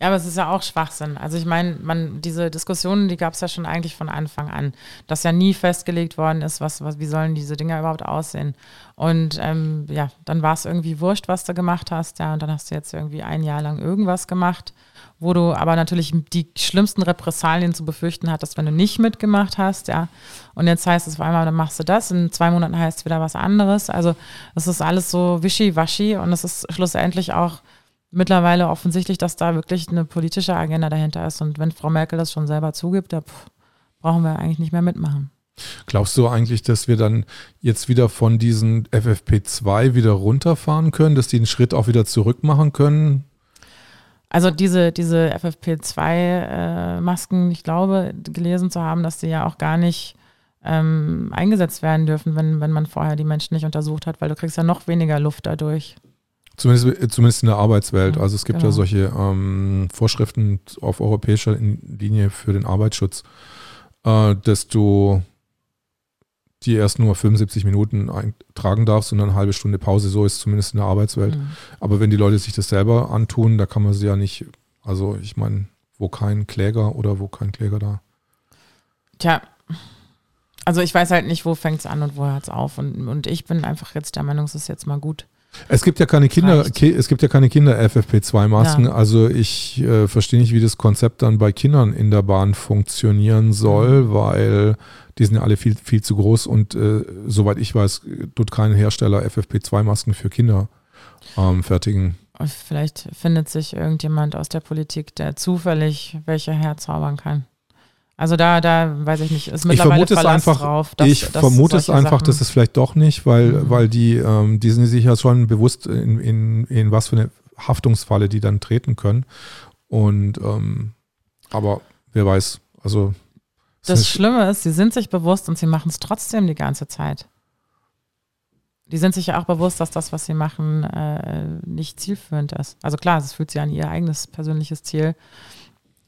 Ja, aber es ist ja auch Schwachsinn. Also ich meine, man, diese Diskussionen, die gab es ja schon eigentlich von Anfang an, dass ja nie festgelegt worden ist, was, was, wie sollen diese Dinger überhaupt aussehen. Und ähm, ja, dann war es irgendwie wurscht, was du gemacht hast, ja, und dann hast du jetzt irgendwie ein Jahr lang irgendwas gemacht, wo du aber natürlich die schlimmsten Repressalien zu befürchten hattest, wenn du nicht mitgemacht hast, ja. Und jetzt heißt es auf einmal, dann machst du das, in zwei Monaten heißt es wieder was anderes. Also es ist alles so wischiwaschi und es ist schlussendlich auch mittlerweile offensichtlich, dass da wirklich eine politische Agenda dahinter ist. Und wenn Frau Merkel das schon selber zugibt, da brauchen wir eigentlich nicht mehr mitmachen. Glaubst du eigentlich, dass wir dann jetzt wieder von diesen FFP2 wieder runterfahren können, dass die einen Schritt auch wieder zurück machen können? Also diese, diese FFP2-Masken, äh, ich glaube, gelesen zu haben, dass die ja auch gar nicht ähm, eingesetzt werden dürfen, wenn, wenn man vorher die Menschen nicht untersucht hat, weil du kriegst ja noch weniger Luft dadurch. Zumindest, zumindest in der Arbeitswelt. Also es gibt genau. ja solche ähm, Vorschriften auf europäischer Linie für den Arbeitsschutz, äh, dass du die erst nur 75 Minuten tragen darfst und dann eine halbe Stunde Pause. So ist zumindest in der Arbeitswelt. Mhm. Aber wenn die Leute sich das selber antun, da kann man sie ja nicht, also ich meine, wo kein Kläger oder wo kein Kläger da. Tja, also ich weiß halt nicht, wo fängt es an und wo hört es auf. Und, und ich bin einfach jetzt der Meinung, es ist jetzt mal gut Es gibt ja keine Kinder, reicht. Es gibt ja keine Kinder FFP2-Masken. Ja. Also ich äh, verstehe nicht, wie das Konzept dann bei Kindern in der Bahn funktionieren soll, Mhm. weil die sind ja alle viel, viel zu groß und äh, soweit ich weiß, tut kein Hersteller FFP2-Masken für Kinder ähm, fertigen. Und vielleicht findet sich irgendjemand aus der Politik, der zufällig welche herzaubern kann. Also da, da weiß ich nicht, ist mittlerweile vermute es Verlass einfach- drauf. dass- ich dass vermute es einfach, Sachen- dass es vielleicht doch nicht, weil, Mhm. weil die, ähm, die sind sich ja schon bewusst, in, in, in was für eine Haftungsfalle die dann treten können. Und ähm, aber wer weiß, also es Das Schlimme ist, sie sind sich bewusst und sie machen es trotzdem die ganze Zeit. Die sind sich ja auch bewusst, dass das, was sie machen, äh, nicht zielführend ist. Also klar, es fühlt sich an ihr eigenes persönliches Ziel.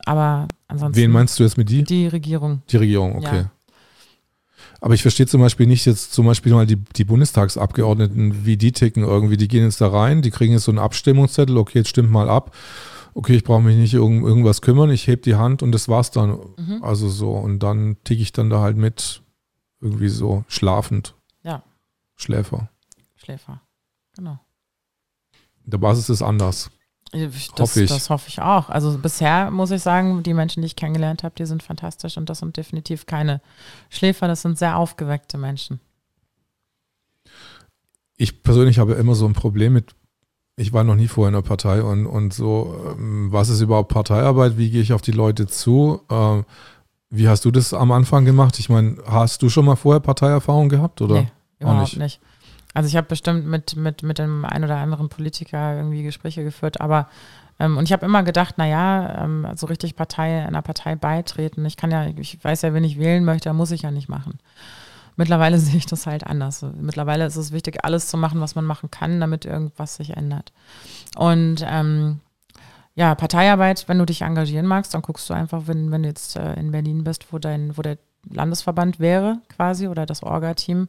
Aber ansonsten wen meinst du jetzt mit die? die Regierung. Die Regierung, okay. Ja. Aber ich verstehe zum Beispiel nicht jetzt zum Beispiel mal die, die Bundestagsabgeordneten, wie die ticken irgendwie. Die gehen jetzt da rein, die kriegen jetzt so einen Abstimmungszettel, okay, jetzt stimmt mal ab. Okay, ich brauche mich nicht um irgendwas kümmern, ich heb die Hand und das war's dann. Mhm. Also so. Und dann ticke ich dann da halt mit, irgendwie so schlafend. Ja. Schläfer. Schläfer. Genau. In der Basis ist anders. Das, Hoffe ich. das hoffe ich auch. Also bisher muss ich sagen, die Menschen, die ich kennengelernt habe, die sind fantastisch und das sind definitiv keine Schläfer, das sind sehr aufgeweckte Menschen. Ich persönlich habe immer so ein Problem mit, ich war noch nie vorher in einer Partei und, und so, ähm, was ist überhaupt Parteiarbeit? Wie gehe ich auf die Leute zu? Ähm, Wie hast du das am Anfang gemacht? Ich meine, hast du schon mal vorher Parteierfahrung gehabt? Oder? Nee, überhaupt nicht? nicht. Also ich habe bestimmt mit, mit, mit dem einen oder anderen Politiker irgendwie Gespräche geführt, aber ähm, und ich habe immer gedacht, naja, ähm, so richtig Partei, einer Partei beitreten. Ich kann ja, ich weiß ja, wen ich wählen möchte, muss ich ja nicht machen. Mittlerweile sehe ich das halt anders. Mittlerweile ist es wichtig, alles zu machen, was man machen kann, damit irgendwas sich ändert. Und ähm, ja, Parteiarbeit, wenn du dich engagieren magst, dann guckst du einfach, wenn, wenn du jetzt äh, in Berlin bist, wo dein, wo der Landesverband wäre, quasi, oder das Orga-Team.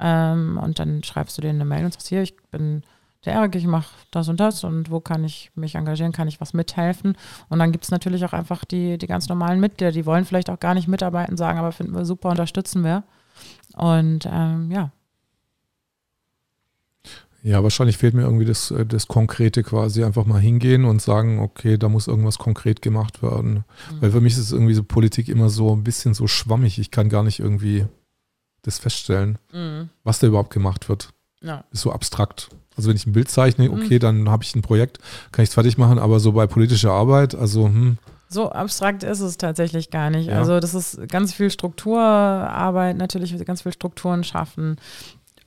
Ähm, und dann schreibst du denen eine Mail und sagst, hier, ich bin der Erik, ich mache das und das und wo kann ich mich engagieren, kann ich was mithelfen? Und dann gibt es natürlich auch einfach die, die ganz normalen Mitglieder, die wollen vielleicht auch gar nicht mitarbeiten, sagen, aber finden wir super, unterstützen wir. Und ähm, ja, Ja, wahrscheinlich fehlt mir irgendwie das, äh, das Konkrete quasi. Einfach mal hingehen und sagen, okay, da muss irgendwas konkret gemacht werden. Mhm. Weil für mich ist irgendwie so Politik immer so ein bisschen so schwammig. Ich kann gar nicht irgendwie das feststellen, mhm. was da überhaupt gemacht wird. ja. Ist so abstrakt. Also wenn ich ein Bild zeichne, Mhm. okay, dann habe ich ein Projekt, kann ich es fertig machen, aber so bei politischer Arbeit, also hm, So abstrakt ist es tatsächlich gar nicht. Ja. Also das ist ganz viel Strukturarbeit, natürlich ganz viel Strukturen schaffen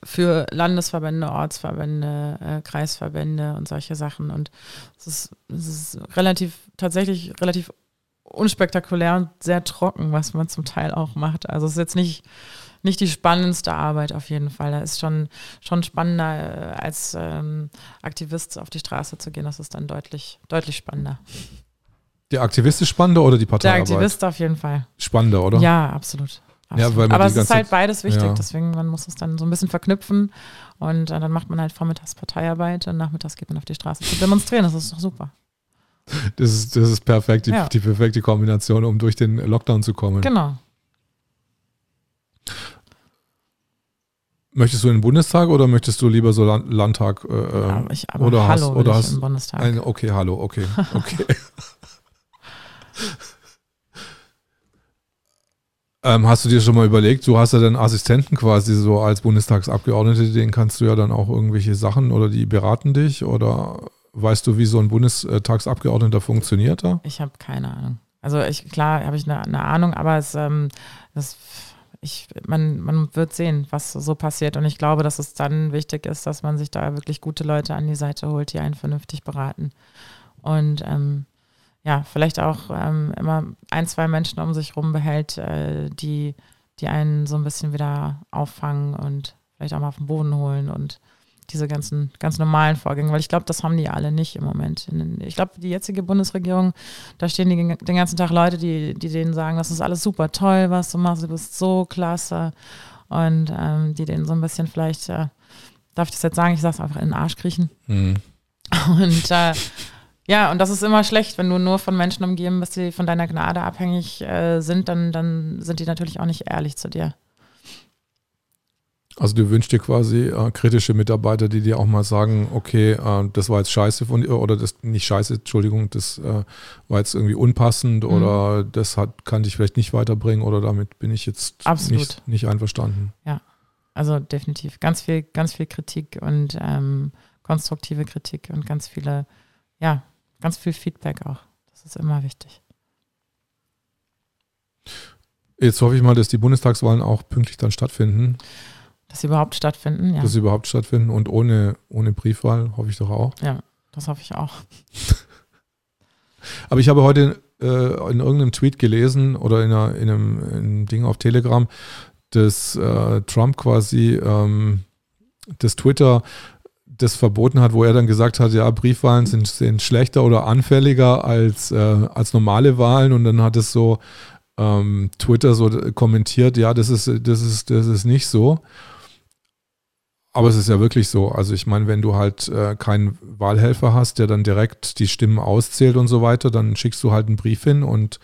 für Landesverbände, Ortsverbände, äh, Kreisverbände und solche Sachen. Und es ist, es ist relativ, tatsächlich relativ unspektakulär und sehr trocken, was man zum Teil auch macht. Also es ist jetzt nicht, nicht die spannendste Arbeit auf jeden Fall. Da ist schon, schon spannender, äh, als ähm, Aktivist auf die Straße zu gehen. Das ist dann deutlich, deutlich spannender. der Aktivist ist spannender oder die Der Parteiarbeit? Aktivist auf jeden Fall. Spannender, oder? Ja, absolut. Ja, absolut. weil man Aber es ist halt beides wichtig, ja. deswegen man muss es dann so ein bisschen verknüpfen und äh, dann macht man halt vormittags Parteiarbeit und nachmittags geht man auf die Straße zu demonstrieren. Das ist doch super. Das, ist, das ist perfekt, die, Ja. die perfekte Kombination, um durch den Lockdown zu kommen. Genau. Möchtest du in den Bundestag oder möchtest du lieber so Land, Landtag? Äh, aber ich, aber oder hallo hast- oder hast im Bundestag. ein, okay, hallo, okay, okay. ähm, hast du dir schon mal überlegt, du hast ja dann Assistenten quasi so als Bundestagsabgeordnete, denen kannst du ja dann auch irgendwelche Sachen oder die beraten dich oder weißt du, wie so ein Bundestagsabgeordneter funktioniert da? Ich habe keine Ahnung. Also ich, klar habe ich eine, eine Ahnung, aber es, ähm, das, ich, man, man wird sehen, was so passiert. Und ich glaube, dass es dann wichtig ist, dass man sich da wirklich gute Leute an die Seite holt, die einen vernünftig beraten. Und ähm, ja, vielleicht auch ähm, immer ein, zwei Menschen um sich rum behält, äh, die, die einen so ein bisschen wieder auffangen und vielleicht auch mal auf den Boden holen und diese ganzen ganz normalen Vorgänge, weil ich glaube, das haben die alle nicht im Moment. Ich glaube, die jetzige Bundesregierung, da stehen die den ganzen Tag Leute, die, die denen sagen, das ist alles super toll, was du machst, du bist so klasse und ähm, die denen so ein bisschen vielleicht, äh, darf ich das jetzt sagen, ich sage es einfach in den Arsch kriechen. Hm. Und äh, ja, und das ist immer schlecht, wenn du nur von Menschen umgeben bist, die von deiner Gnade abhängig äh, sind, dann, dann sind die natürlich auch nicht ehrlich zu dir. Also du wünschst dir quasi äh, kritische Mitarbeiter, die dir auch mal sagen, okay, äh, das war jetzt scheiße von dir oder das nicht scheiße, Entschuldigung, das äh, war jetzt irgendwie unpassend mhm. oder das hat, kann dich vielleicht nicht weiterbringen oder damit bin ich jetzt nicht, nicht einverstanden. Ja, also definitiv. Ganz viel, ganz viel Kritik und ähm, konstruktive Kritik und ganz viele, ja, ganz viel Feedback auch. Das ist immer wichtig. Jetzt hoffe ich mal, dass die Bundestagswahlen auch pünktlich dann stattfinden. Dass sie überhaupt stattfinden, ja. Dass sie überhaupt stattfinden und ohne, ohne Briefwahl, hoffe ich doch auch. Ja, das hoffe ich auch. Aber ich habe heute äh, in irgendeinem Tweet gelesen oder in, einer, in, einem, in einem, Ding auf Telegram, dass äh, Trump quasi ähm, das Twitter das verboten hat, wo er dann gesagt hat, ja, Briefwahlen sind, sind schlechter oder anfälliger als, äh, als normale Wahlen und dann hat es so ähm, Twitter so kommentiert, ja, das ist, das ist, das ist nicht so. Aber es ist ja wirklich so. Also ich meine, wenn du halt äh, keinen Wahlhelfer hast, der dann direkt die Stimmen auszählt und so weiter, dann schickst du halt einen Brief hin und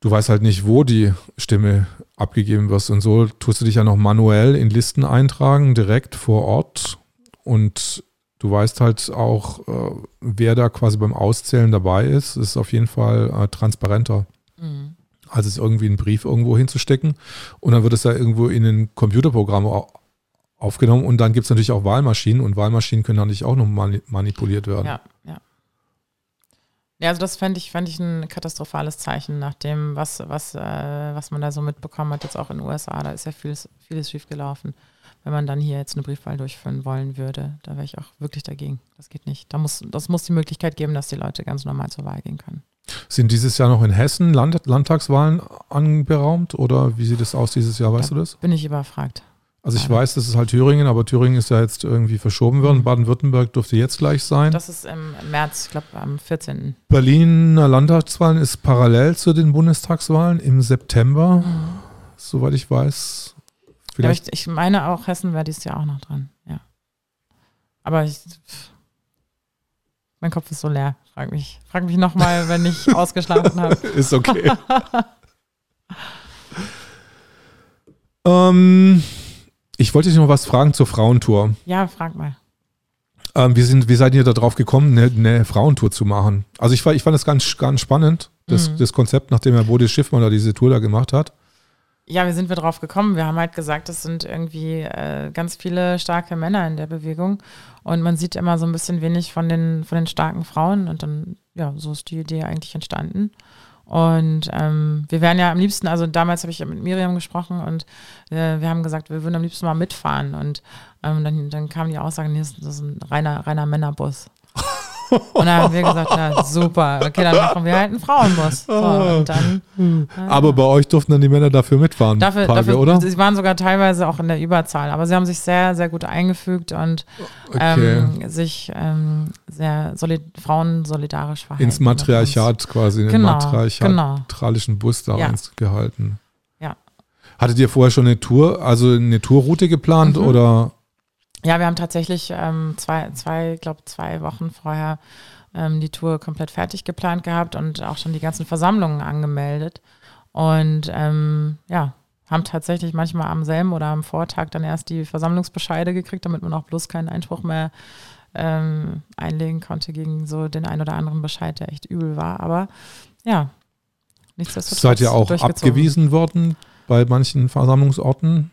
du weißt halt nicht, wo die Stimme abgegeben wird. Und so tust du dich ja noch manuell in Listen eintragen, direkt vor Ort. Und du weißt halt auch, äh, wer da quasi beim Auszählen dabei ist. Das ist auf jeden Fall äh, transparenter. Mhm. Als es irgendwie einen Brief irgendwo hinzustecken. Und dann wird es ja irgendwo in ein Computerprogramm aufgenommen. Und dann gibt es natürlich auch Wahlmaschinen und Wahlmaschinen können natürlich auch noch manipuliert werden. Ja, ja. Ja, also das fände ich, fänd ich ein katastrophales Zeichen nach dem, was, was, äh, was man da so mitbekommen hat, jetzt auch in den USA. Da ist ja vieles, vieles schiefgelaufen. Wenn man dann hier jetzt eine Briefwahl durchführen wollen würde, da wäre ich auch wirklich dagegen. Das geht nicht. Da muss, das muss die Möglichkeit geben, dass die Leute ganz normal zur Wahl gehen können. Sind dieses Jahr noch in Hessen Land Landtagswahlen anberaumt oder wie sieht es aus dieses Jahr, weißt da du das? Bin ich überfragt. Also ich weiß, das ist halt Thüringen, aber Thüringen ist ja jetzt irgendwie verschoben worden. Mhm. Baden-Württemberg dürfte jetzt gleich sein. Das ist im März, ich glaube am 14. Berliner Landtagswahlen ist parallel zu den Bundestagswahlen im September, mhm. soweit ich weiß. Vielleicht ich, ich, meine auch, Hessen wäre dieses Jahr auch noch dran, ja. Aber ich, mein Kopf ist so leer. Frag mich, frag mich nochmal, wenn ich ausgeschlafen habe. ist okay. ähm ich wollte dich noch was fragen zur Frauentour. Ja, frag mal. Ähm, wie, sind, wie seid ihr darauf gekommen, eine, eine, Frauentour zu machen? Also ich, ich fand das ganz, ganz spannend, das, mhm. das Konzept, nachdem Herr Bodis Schiffmann da diese Tour da gemacht hat. Ja, wie sind wir drauf gekommen? Wir haben halt gesagt, es sind irgendwie äh, ganz viele starke Männer in der Bewegung und man sieht immer so ein bisschen wenig von den, von den starken Frauen und dann, ja, so ist die Idee eigentlich entstanden. Und ähm, wir wären ja am liebsten, also damals habe ich mit Miriam gesprochen und äh, wir haben gesagt, wir würden am liebsten mal mitfahren. Und ähm, dann, dann kam die Aussage, das ist ein reiner, reiner Männerbus. Und dann haben wir gesagt, ja, super, okay, dann machen wir halt einen Frauenbus. So, ah. dann, äh, aber bei euch durften dann die Männer dafür mitfahren, dafür, Tage, dafür, oder? Sie waren sogar teilweise auch in der Überzahl, aber sie haben sich sehr, sehr gut eingefügt und okay. ähm, sich ähm, sehr solid, Frauen solidarisch verhalten. Ins Matriarchat quasi, in den genau, matriarchalischen genau. Bus da ja. gehalten. Ja. Hattet ihr vorher schon eine Tour, also eine Tourroute geplant mhm. oder? Ja, wir haben tatsächlich ähm, zwei, zwei, glaube zwei Wochen vorher ähm, die Tour komplett fertig geplant gehabt und auch schon die ganzen Versammlungen angemeldet. Und ähm, ja, haben tatsächlich manchmal am selben oder am Vortag dann erst die Versammlungsbescheide gekriegt, damit man auch bloß keinen Einspruch mehr ähm, einlegen konnte gegen so den ein oder anderen Bescheid, der echt übel war. Aber ja, nichtsdestotrotz. Seid ihr auch abgewiesen worden bei manchen Versammlungsorten?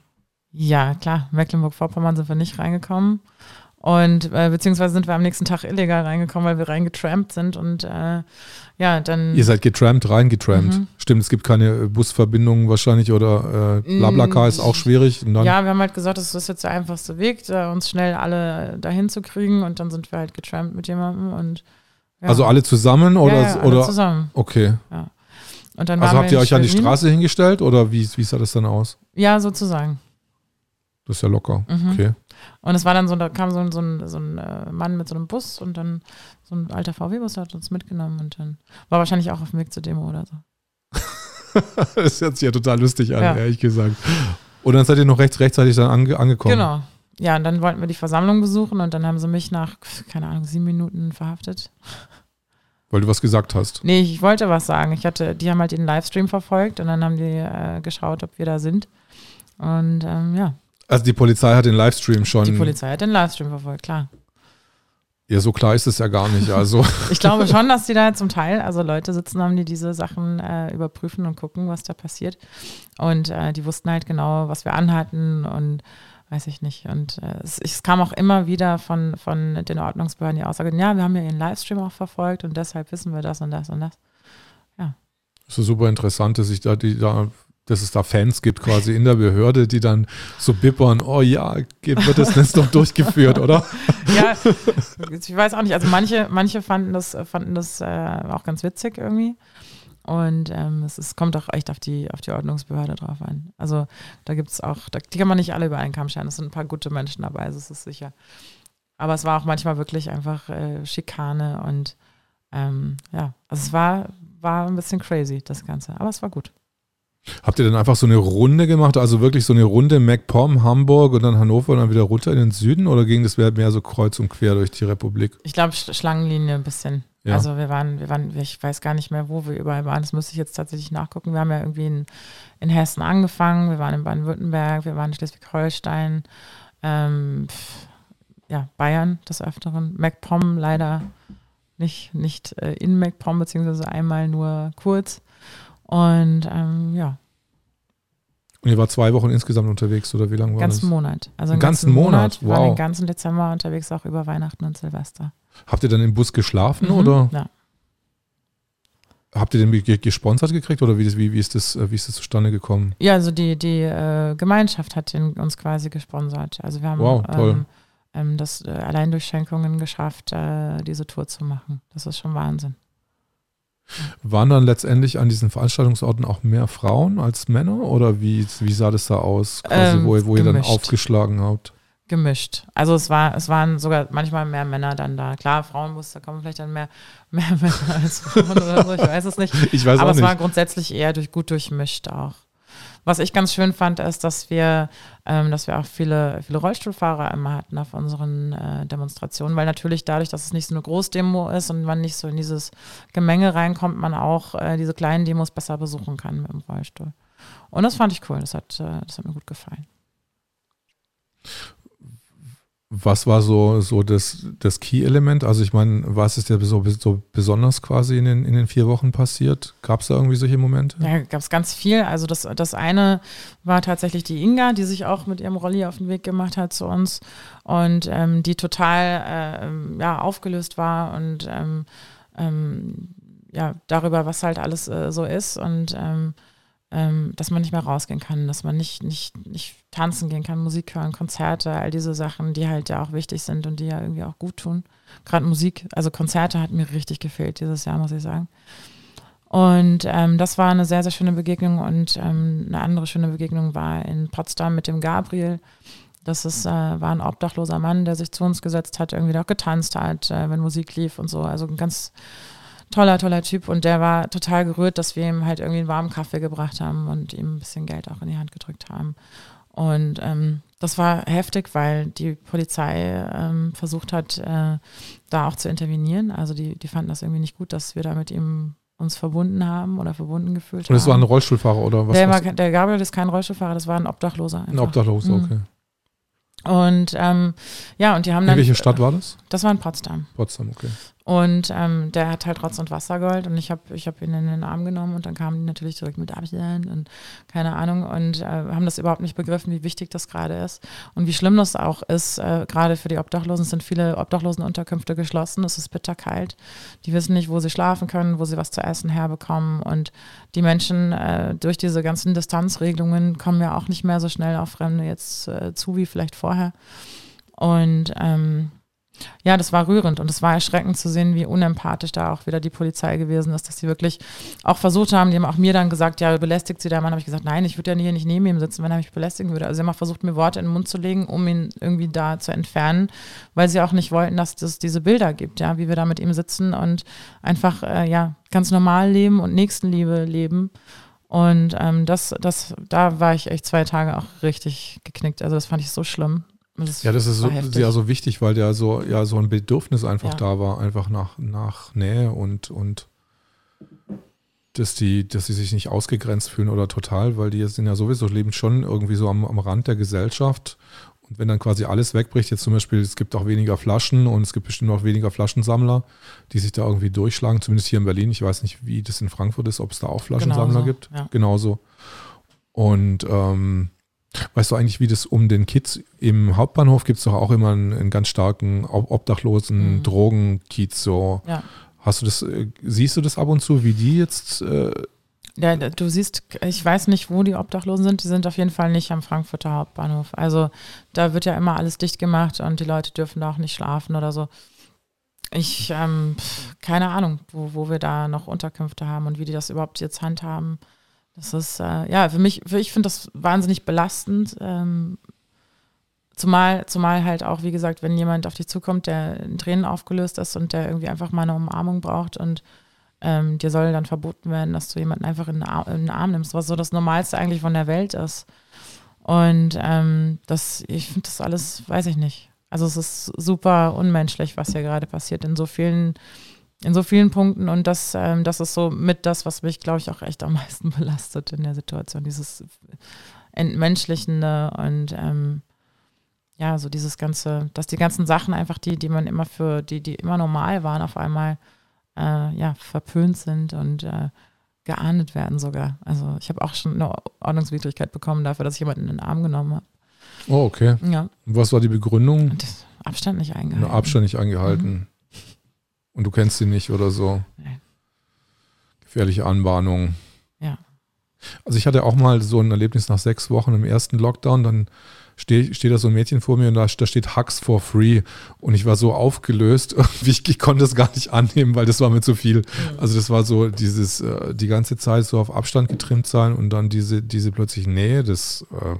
Ja, klar. Mecklenburg-Vorpommern sind wir nicht reingekommen. Und äh, beziehungsweise sind wir am nächsten Tag illegal reingekommen, weil wir reingetrampt sind und äh, ja, dann. Ihr seid getrampt, reingetrampt. Mhm. Stimmt, es gibt keine Busverbindungen wahrscheinlich oder äh, Blablacar ist auch schwierig. ja, wir haben halt gesagt, das ist jetzt der einfachste Weg, uns schnell alle dahin zu kriegen und dann sind wir halt getrampt mit jemandem und. Ja. Also alle zusammen oder? Ja, ja, alle zusammen. Okay. Ja. Also habt ihr euch an die Straße hingestellt oder wie, wie sah das dann aus? Ja, sozusagen. Das ist ja locker. Mhm. Okay. Und es war dann so, da kam so, so ein, so ein äh, Mann mit so einem Bus und dann so ein alter VW-Bus hat uns mitgenommen und dann war wahrscheinlich auch auf dem Weg zur Demo oder so. das hört sich ja total lustig an, ja. ehrlich gesagt. Und dann seid ihr noch rechts, rechtzeitig dann ange angekommen. Genau. Ja, und dann wollten wir die Versammlung besuchen und dann haben sie mich nach, keine Ahnung, sieben Minuten verhaftet. Weil du was gesagt hast. Nee, ich wollte was sagen. Ich hatte, die haben halt den Livestream verfolgt und dann haben die äh, geschaut, ob wir da sind. Und ähm, ja, Also die Polizei hat den Livestream schon. Die Polizei hat den Livestream verfolgt, klar. Ja, so klar ist es ja gar nicht. Also. ich glaube schon, dass die da zum Teil, also Leute sitzen haben, die diese Sachen äh, überprüfen und gucken, was da passiert. Und äh, die wussten halt genau, was wir anhatten und weiß ich nicht. Und äh, es, es, kam auch immer wieder von, von den Ordnungsbehörden die Aussage, ja, wir haben ja ihren Livestream auch verfolgt und deshalb wissen wir das und das und das. Ja. Das ist super interessant, dass sich da die da dass es da Fans gibt quasi in der Behörde, die dann so bippern, oh ja, wird das Netz doch durchgeführt, oder? ja, ich weiß auch nicht. Also manche, manche fanden das, fanden das äh, auch ganz witzig irgendwie. Und ähm, es, es, kommt auch echt auf die, auf die Ordnungsbehörde drauf an. Also da gibt es auch, da, die kann man nicht alle über einen Kamm scheren. Es sind ein paar gute Menschen dabei, es ist sicher. Aber es war auch manchmal wirklich einfach äh, Schikane und ähm, ja, also es war, war ein bisschen crazy, das Ganze. Aber es war gut. Habt ihr dann einfach so eine Runde gemacht, also wirklich so eine Runde MacPom, Hamburg und dann Hannover und dann wieder runter in den Süden oder ging das mehr so kreuz und quer durch die Republik? Ich glaube Schlangenlinie ein bisschen. Ja. Also wir waren, wir waren, ich weiß gar nicht mehr, wo wir überall waren. Das müsste ich jetzt tatsächlich nachgucken. Wir haben ja irgendwie in, in Hessen angefangen, wir waren in Baden-Württemberg, wir waren in Schleswig-Holstein, ähm, ja, Bayern des Öfteren, MacPom leider nicht, nicht äh, in MacPom, beziehungsweise einmal nur kurz. Und ähm, ja. Und ihr war zwei Wochen insgesamt unterwegs oder wie lange war ganzen das? Monat. Also einen ganzen, ganzen Monat. Monat. Wow. waren den ganzen Dezember unterwegs, auch über Weihnachten und Silvester. Habt ihr dann im Bus geschlafen mhm, oder? Ja. Habt ihr den gesponsert gekriegt oder wie, wie, wie, ist das, wie ist das zustande gekommen? Ja, also die, die äh, Gemeinschaft hat den, uns quasi gesponsert. Also wir haben wow, ähm, ähm, das äh, allein durch Schenkungen geschafft, äh, diese Tour zu machen. Das ist schon Wahnsinn. Waren dann letztendlich an diesen Veranstaltungsorten auch mehr Frauen als Männer oder wie, wie sah das da aus, quasi, ähm, wo, wo ihr dann aufgeschlagen habt? Gemischt. Also es war, es waren sogar manchmal mehr Männer dann da. Klar, Frauenbus, da kommen vielleicht dann mehr, mehr Männer als Frauen oder so, ich weiß es nicht. Ich weiß Aber auch nicht. es war grundsätzlich eher durch, gut durchmischt auch. Was ich ganz schön fand, ist, dass wir, ähm, dass wir auch viele, viele Rollstuhlfahrer immer hatten auf unseren äh, Demonstrationen, weil natürlich dadurch, dass es nicht so eine Großdemo ist und man nicht so in dieses Gemenge reinkommt, man auch äh, diese kleinen Demos besser besuchen kann mit dem Rollstuhl. Und das fand ich cool, das hat, äh, das hat mir gut gefallen. Was war so, so das, das Key-Element? Also ich meine, was ist ja so, so besonders quasi in den, in den vier Wochen passiert? Gab es da irgendwie solche Momente? Ja, gab es ganz viel. Also das, das eine war tatsächlich die Inga, die sich auch mit ihrem Rolli auf den Weg gemacht hat zu uns und ähm, die total äh, ja, aufgelöst war und ähm, ähm, ja, darüber, was halt alles äh, so ist und ähm, dass man nicht mehr rausgehen kann, dass man nicht, nicht, nicht tanzen gehen kann, Musik hören, Konzerte, all diese Sachen, die halt ja auch wichtig sind und die ja irgendwie auch gut tun. Gerade Musik, also Konzerte hat mir richtig gefehlt dieses Jahr, muss ich sagen. Und ähm, das war eine sehr, sehr schöne Begegnung und ähm, eine andere schöne Begegnung war in Potsdam mit dem Gabriel. Das ist, äh, war ein obdachloser Mann, der sich zu uns gesetzt hat, irgendwie auch getanzt hat, äh, wenn Musik lief und so. Also ein ganz toller, toller Typ und der war total gerührt, dass wir ihm halt irgendwie einen warmen Kaffee gebracht haben und ihm ein bisschen Geld auch in die Hand gedrückt haben. Und ähm, das war heftig, weil die Polizei ähm, versucht hat, äh, da auch zu intervenieren. Also die, die fanden das irgendwie nicht gut, dass wir da mit ihm uns verbunden haben oder verbunden gefühlt haben. Und es war ein Rollstuhlfahrer oder was? Der, war, der Gabriel ist kein Rollstuhlfahrer, das war ein Obdachloser. Einfach. Ein Obdachloser, mhm. okay. Und ähm, ja, und die haben dann. In welche Stadt war das? Das war in Potsdam. Potsdam, okay. Und ähm, der hat halt Rotz und Wassergold und ich habe ich hab ihn in den Arm genommen und dann kamen die natürlich zurück mit Abstand und keine Ahnung und äh, haben das überhaupt nicht begriffen, wie wichtig das gerade ist und wie schlimm das auch ist. Äh, gerade für die Obdachlosen sind viele Obdachlosenunterkünfte geschlossen, es ist bitterkalt. Die wissen nicht, wo sie schlafen können, wo sie was zu essen herbekommen und die Menschen äh, durch diese ganzen Distanzregelungen kommen ja auch nicht mehr so schnell auf Fremde jetzt äh, zu wie vielleicht vorher. Und ähm, ja, das war rührend und es war erschreckend zu sehen, wie unempathisch da auch wieder die Polizei gewesen ist, dass sie wirklich auch versucht haben, die haben auch mir dann gesagt, ja, belästigt sie der Mann, habe ich gesagt, nein, ich würde ja hier nicht neben ihm sitzen, wenn er mich belästigen würde. Also sie haben auch versucht, mir Worte in den Mund zu legen, um ihn irgendwie da zu entfernen, weil sie auch nicht wollten, dass es diese Bilder gibt, ja, wie wir da mit ihm sitzen und einfach, äh, ja, ganz normal leben und Nächstenliebe leben. Und ähm, das, das, da war ich echt zwei Tage auch richtig geknickt. Also das fand ich so schlimm. Das ja, das ist so, ja so wichtig, weil der so, ja, so ein Bedürfnis einfach ja. da war, einfach nach, nach Nähe und, und dass die, dass sie sich nicht ausgegrenzt fühlen oder total, weil die sind ja sowieso leben schon irgendwie so am, am Rand der Gesellschaft. Und wenn dann quasi alles wegbricht, jetzt zum Beispiel, es gibt auch weniger Flaschen und es gibt bestimmt auch weniger Flaschensammler, die sich da irgendwie durchschlagen, zumindest hier in Berlin. Ich weiß nicht, wie das in Frankfurt ist, ob es da auch Flaschensammler Genauso, gibt. ja. Genauso. Und ähm, weißt du eigentlich, wie das um den Kiez im Hauptbahnhof gibt es doch auch immer einen, einen ganz starken Ob- obdachlosen Mhm. Drogenkiez so. Ja. Hast du das, äh, siehst du das ab und zu, wie die jetzt äh, Ja, du siehst, ich weiß nicht, wo die Obdachlosen sind. Die sind auf jeden Fall nicht am Frankfurter Hauptbahnhof. Also da wird ja immer alles dicht gemacht und die Leute dürfen da auch nicht schlafen oder so. Ich, ähm, keine Ahnung, wo, wo wir da noch Unterkünfte haben und wie die das überhaupt jetzt handhaben. Das ist, äh, ja, für mich, für ich finde das wahnsinnig belastend. Ähm, zumal, zumal halt auch, wie gesagt, wenn jemand auf dich zukommt, der in Tränen aufgelöst ist und der irgendwie einfach mal eine Umarmung braucht und ähm, dir soll dann verboten werden, dass du jemanden einfach in den, Arm, in den Arm nimmst, was so das Normalste eigentlich von der Welt ist. Und ähm, das, ich finde das alles, weiß ich nicht. Also es ist super unmenschlich, was hier gerade passiert in so vielen, in so vielen Punkten. Und das, ähm, das ist so mit das, was mich, glaube ich, auch echt am meisten belastet in der Situation. Dieses Entmenschlichende und ähm, ja, so dieses ganze, dass die ganzen Sachen einfach, die, die man immer für, die, die immer normal waren, auf einmal äh, ja, verpönt sind und äh, geahndet werden sogar. Also ich habe auch schon eine Ordnungswidrigkeit bekommen dafür, dass ich jemanden in den Arm genommen habe. Oh, okay. Ja, Und was war die Begründung? das Abstand nicht eingehalten. Abstand nicht eingehalten. Und du kennst sie nicht oder so. Nee. Gefährliche Anbahnung. Ja. Also ich hatte auch mal so ein Erlebnis nach sechs Wochen im ersten Lockdown, dann steht, steht da so ein Mädchen vor mir und da, da steht Hugs for free und ich war so aufgelöst, ich, ich konnte es gar nicht annehmen, weil das war mir zu viel. Also das war so dieses, äh, die ganze Zeit so auf Abstand getrimmt sein und dann diese, diese plötzlich Nähe, das, äh,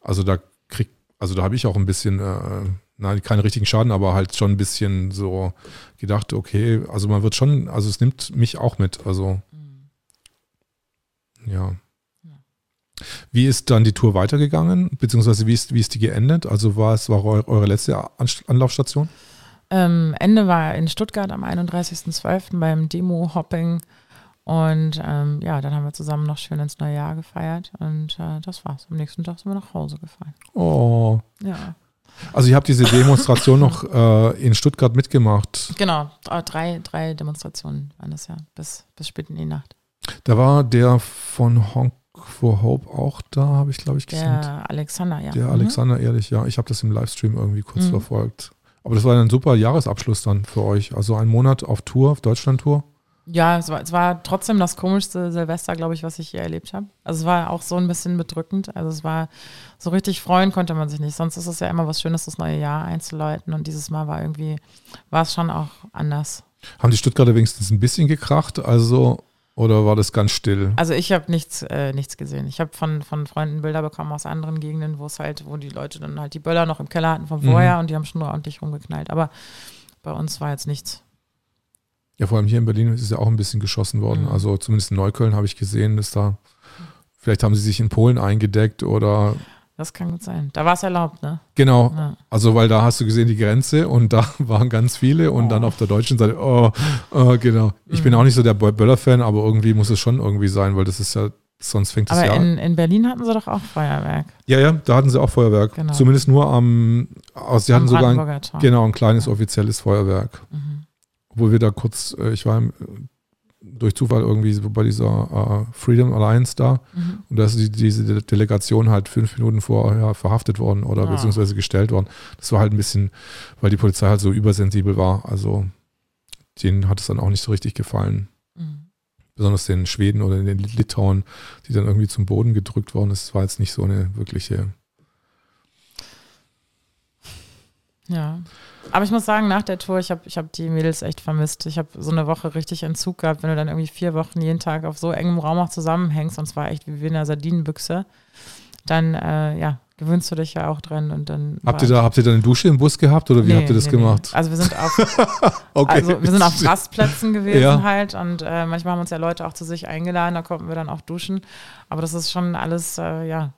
also da krieg, also da habe ich auch ein bisschen, äh, nein, keinen richtigen Schaden, aber halt schon ein bisschen so gedacht, okay, also man wird schon, also es nimmt mich auch mit, also ja. Wie ist dann die Tour weitergegangen, beziehungsweise wie ist, wie ist die geendet? Also war es war eu- eure letzte Anlaufstation? Ähm, Ende war in Stuttgart am 31.12. beim Demo-Hopping. Und ähm, ja, dann haben wir zusammen noch schön ins neue Jahr gefeiert. Und äh, das war's. Am nächsten Tag sind wir nach Hause gefahren. Oh. Ja, Also ich habe diese Demonstration noch äh, in Stuttgart mitgemacht. genau. Äh, Drei, drei Demonstrationen waren das ja, bis, bis spät in die Nacht. Da war der von Honk for Hope auch da, habe ich glaube ich gesehen. Der Alexander, ja. Der Mhm. Alexander Ehrlich, ja. Ich habe das im Livestream irgendwie kurz Mhm. verfolgt. Aber das war ein super Jahresabschluss dann für euch. Also ein Monat auf Tour, auf Deutschland-Tour. Ja, es war, es war trotzdem das komischste Silvester, glaube ich, was ich je erlebt habe. Also es war auch so ein bisschen bedrückend. Also es war so richtig freuen konnte man sich nicht. Sonst ist es ja immer was Schönes, das neue Jahr einzuläuten. Und dieses Mal war irgendwie, war es schon auch anders. Haben die Stuttgarter wenigstens ein bisschen gekracht? Also, oder war das ganz still? Also ich habe nichts, äh, nichts gesehen. Ich habe von, von Freunden Bilder bekommen aus anderen Gegenden, wo es halt, wo die Leute dann halt die Böller noch im Keller hatten von vorher und die haben schon ordentlich rumgeknallt. Aber bei uns war jetzt nichts. Ja, vor allem hier in Berlin ist ja auch ein bisschen geschossen worden. Mhm. Also zumindest in Neukölln habe ich gesehen, dass da, vielleicht haben sie sich in Polen eingedeckt oder, Das kann gut sein. Da war es erlaubt, ne? genau, Ja. also weil da hast du gesehen die Grenze und da waren ganz viele und Oh. dann auf der deutschen Seite, oh, oh genau. Ich bin Mhm. auch nicht so der Böller-Fan, aber irgendwie muss es schon irgendwie sein, weil das ist ja, sonst fängt Aber ja in, in Berlin hatten sie doch auch Feuerwerk. Ja, ja, da hatten sie auch Feuerwerk. Genau. Zumindest nur am, also sie hatten Am sogar ein, genau, ein kleines offizielles Feuerwerk. Mhm. Obwohl wir da kurz, äh, ich war durch Zufall irgendwie bei dieser äh, Freedom Alliance da Mhm. und da ist die, diese De- Delegation halt fünf Minuten vorher verhaftet worden oder Ah. beziehungsweise gestellt worden. Das war halt ein bisschen, weil die Polizei halt so übersensibel war. Also denen hat es dann auch nicht so richtig gefallen. Mhm. Besonders den Schweden oder den Litauen, die dann irgendwie zum Boden gedrückt worden ist. Das war jetzt nicht so eine wirkliche Ja. Aber ich muss sagen, nach der Tour, ich habe ich hab die Mädels echt vermisst. Ich habe so eine Woche richtig Entzug gehabt, wenn du dann irgendwie vier Wochen jeden Tag auf so engem Raum auch zusammenhängst und zwar echt wie in einer Sardinenbüchse, dann äh, ja, gewöhnst du dich ja auch dran und dann. Habt ihr da, habt ihr da eine Dusche im Bus gehabt oder wie Nee, habt ihr das nee, nee. gemacht? Also wir sind auf, Okay. also wir sind auf Rastplätzen gewesen Ja. halt und äh, manchmal haben uns ja Leute auch zu sich eingeladen, da konnten wir dann auch duschen. Aber das ist schon alles, äh, ja.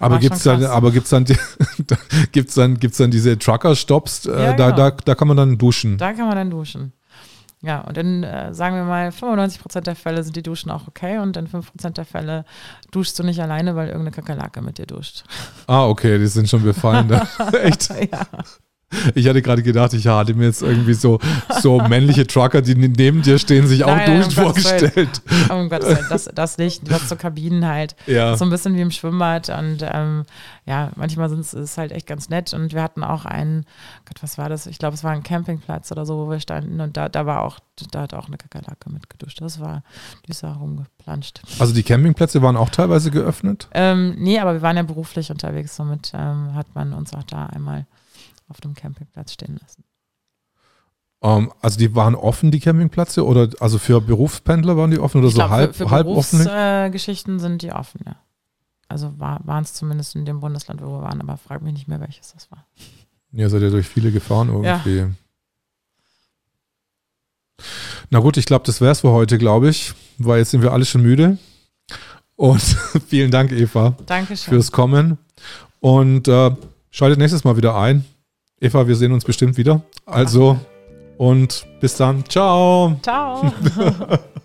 aber gibt's schon dann, aber gibt's dann, da gibt's dann, gibt's dann diese Trucker-Stops, äh, Ja, da, genau. da, da kann man dann duschen. Da kann man dann duschen. Ja, und in, äh, sagen wir mal, 95 Prozent der Fälle sind die Duschen auch okay und in 5 Prozent der Fälle duschst du nicht alleine, weil irgendeine Kakerlake mit dir duscht. Ah, okay, die sind schon befallen. Da. Echt? ja. Ich hatte gerade gedacht, ich hatte mir jetzt irgendwie so, so männliche Trucker, die neben dir stehen, sich auch Nein, duschen um Gottes vorgestellt. Oh Gott, das, das nicht. Das so Kabinen halt. Ja. So ein bisschen wie im Schwimmbad. Und ähm, ja, manchmal sind es ist halt echt ganz nett. Und wir hatten auch einen, Gott, was war das? Ich glaube, es war ein Campingplatz oder so, wo wir standen. Und da, da war auch, da hat auch eine Kakerlake mitgeduscht. Das war, die ist da rumgeplanscht. Also die Campingplätze waren auch teilweise geöffnet? Ähm, nee, aber wir waren ja beruflich unterwegs. Somit ähm, hat man uns auch da einmal auf dem Campingplatz stehen lassen. Ähm, also die waren offen, die Campingplätze? Oder also für Berufspendler waren die offen oder Ich so glaub, halb, für, für halb offen? Äh, Geschichten sind die offen, ja. Also war, waren es zumindest in dem Bundesland, wo wir waren, aber frag mich nicht mehr, welches das war. Ja, seid ihr durch viele gefahren irgendwie. Na gut, ich glaube, das wäre es für heute, glaube ich, weil jetzt sind wir alle schon müde. Und vielen Dank, Eva, Dankeschön. fürs Kommen. Und äh, schaltet nächstes Mal wieder ein. Eva, wir sehen uns bestimmt wieder. Also, und bis dann. Ciao. Ciao.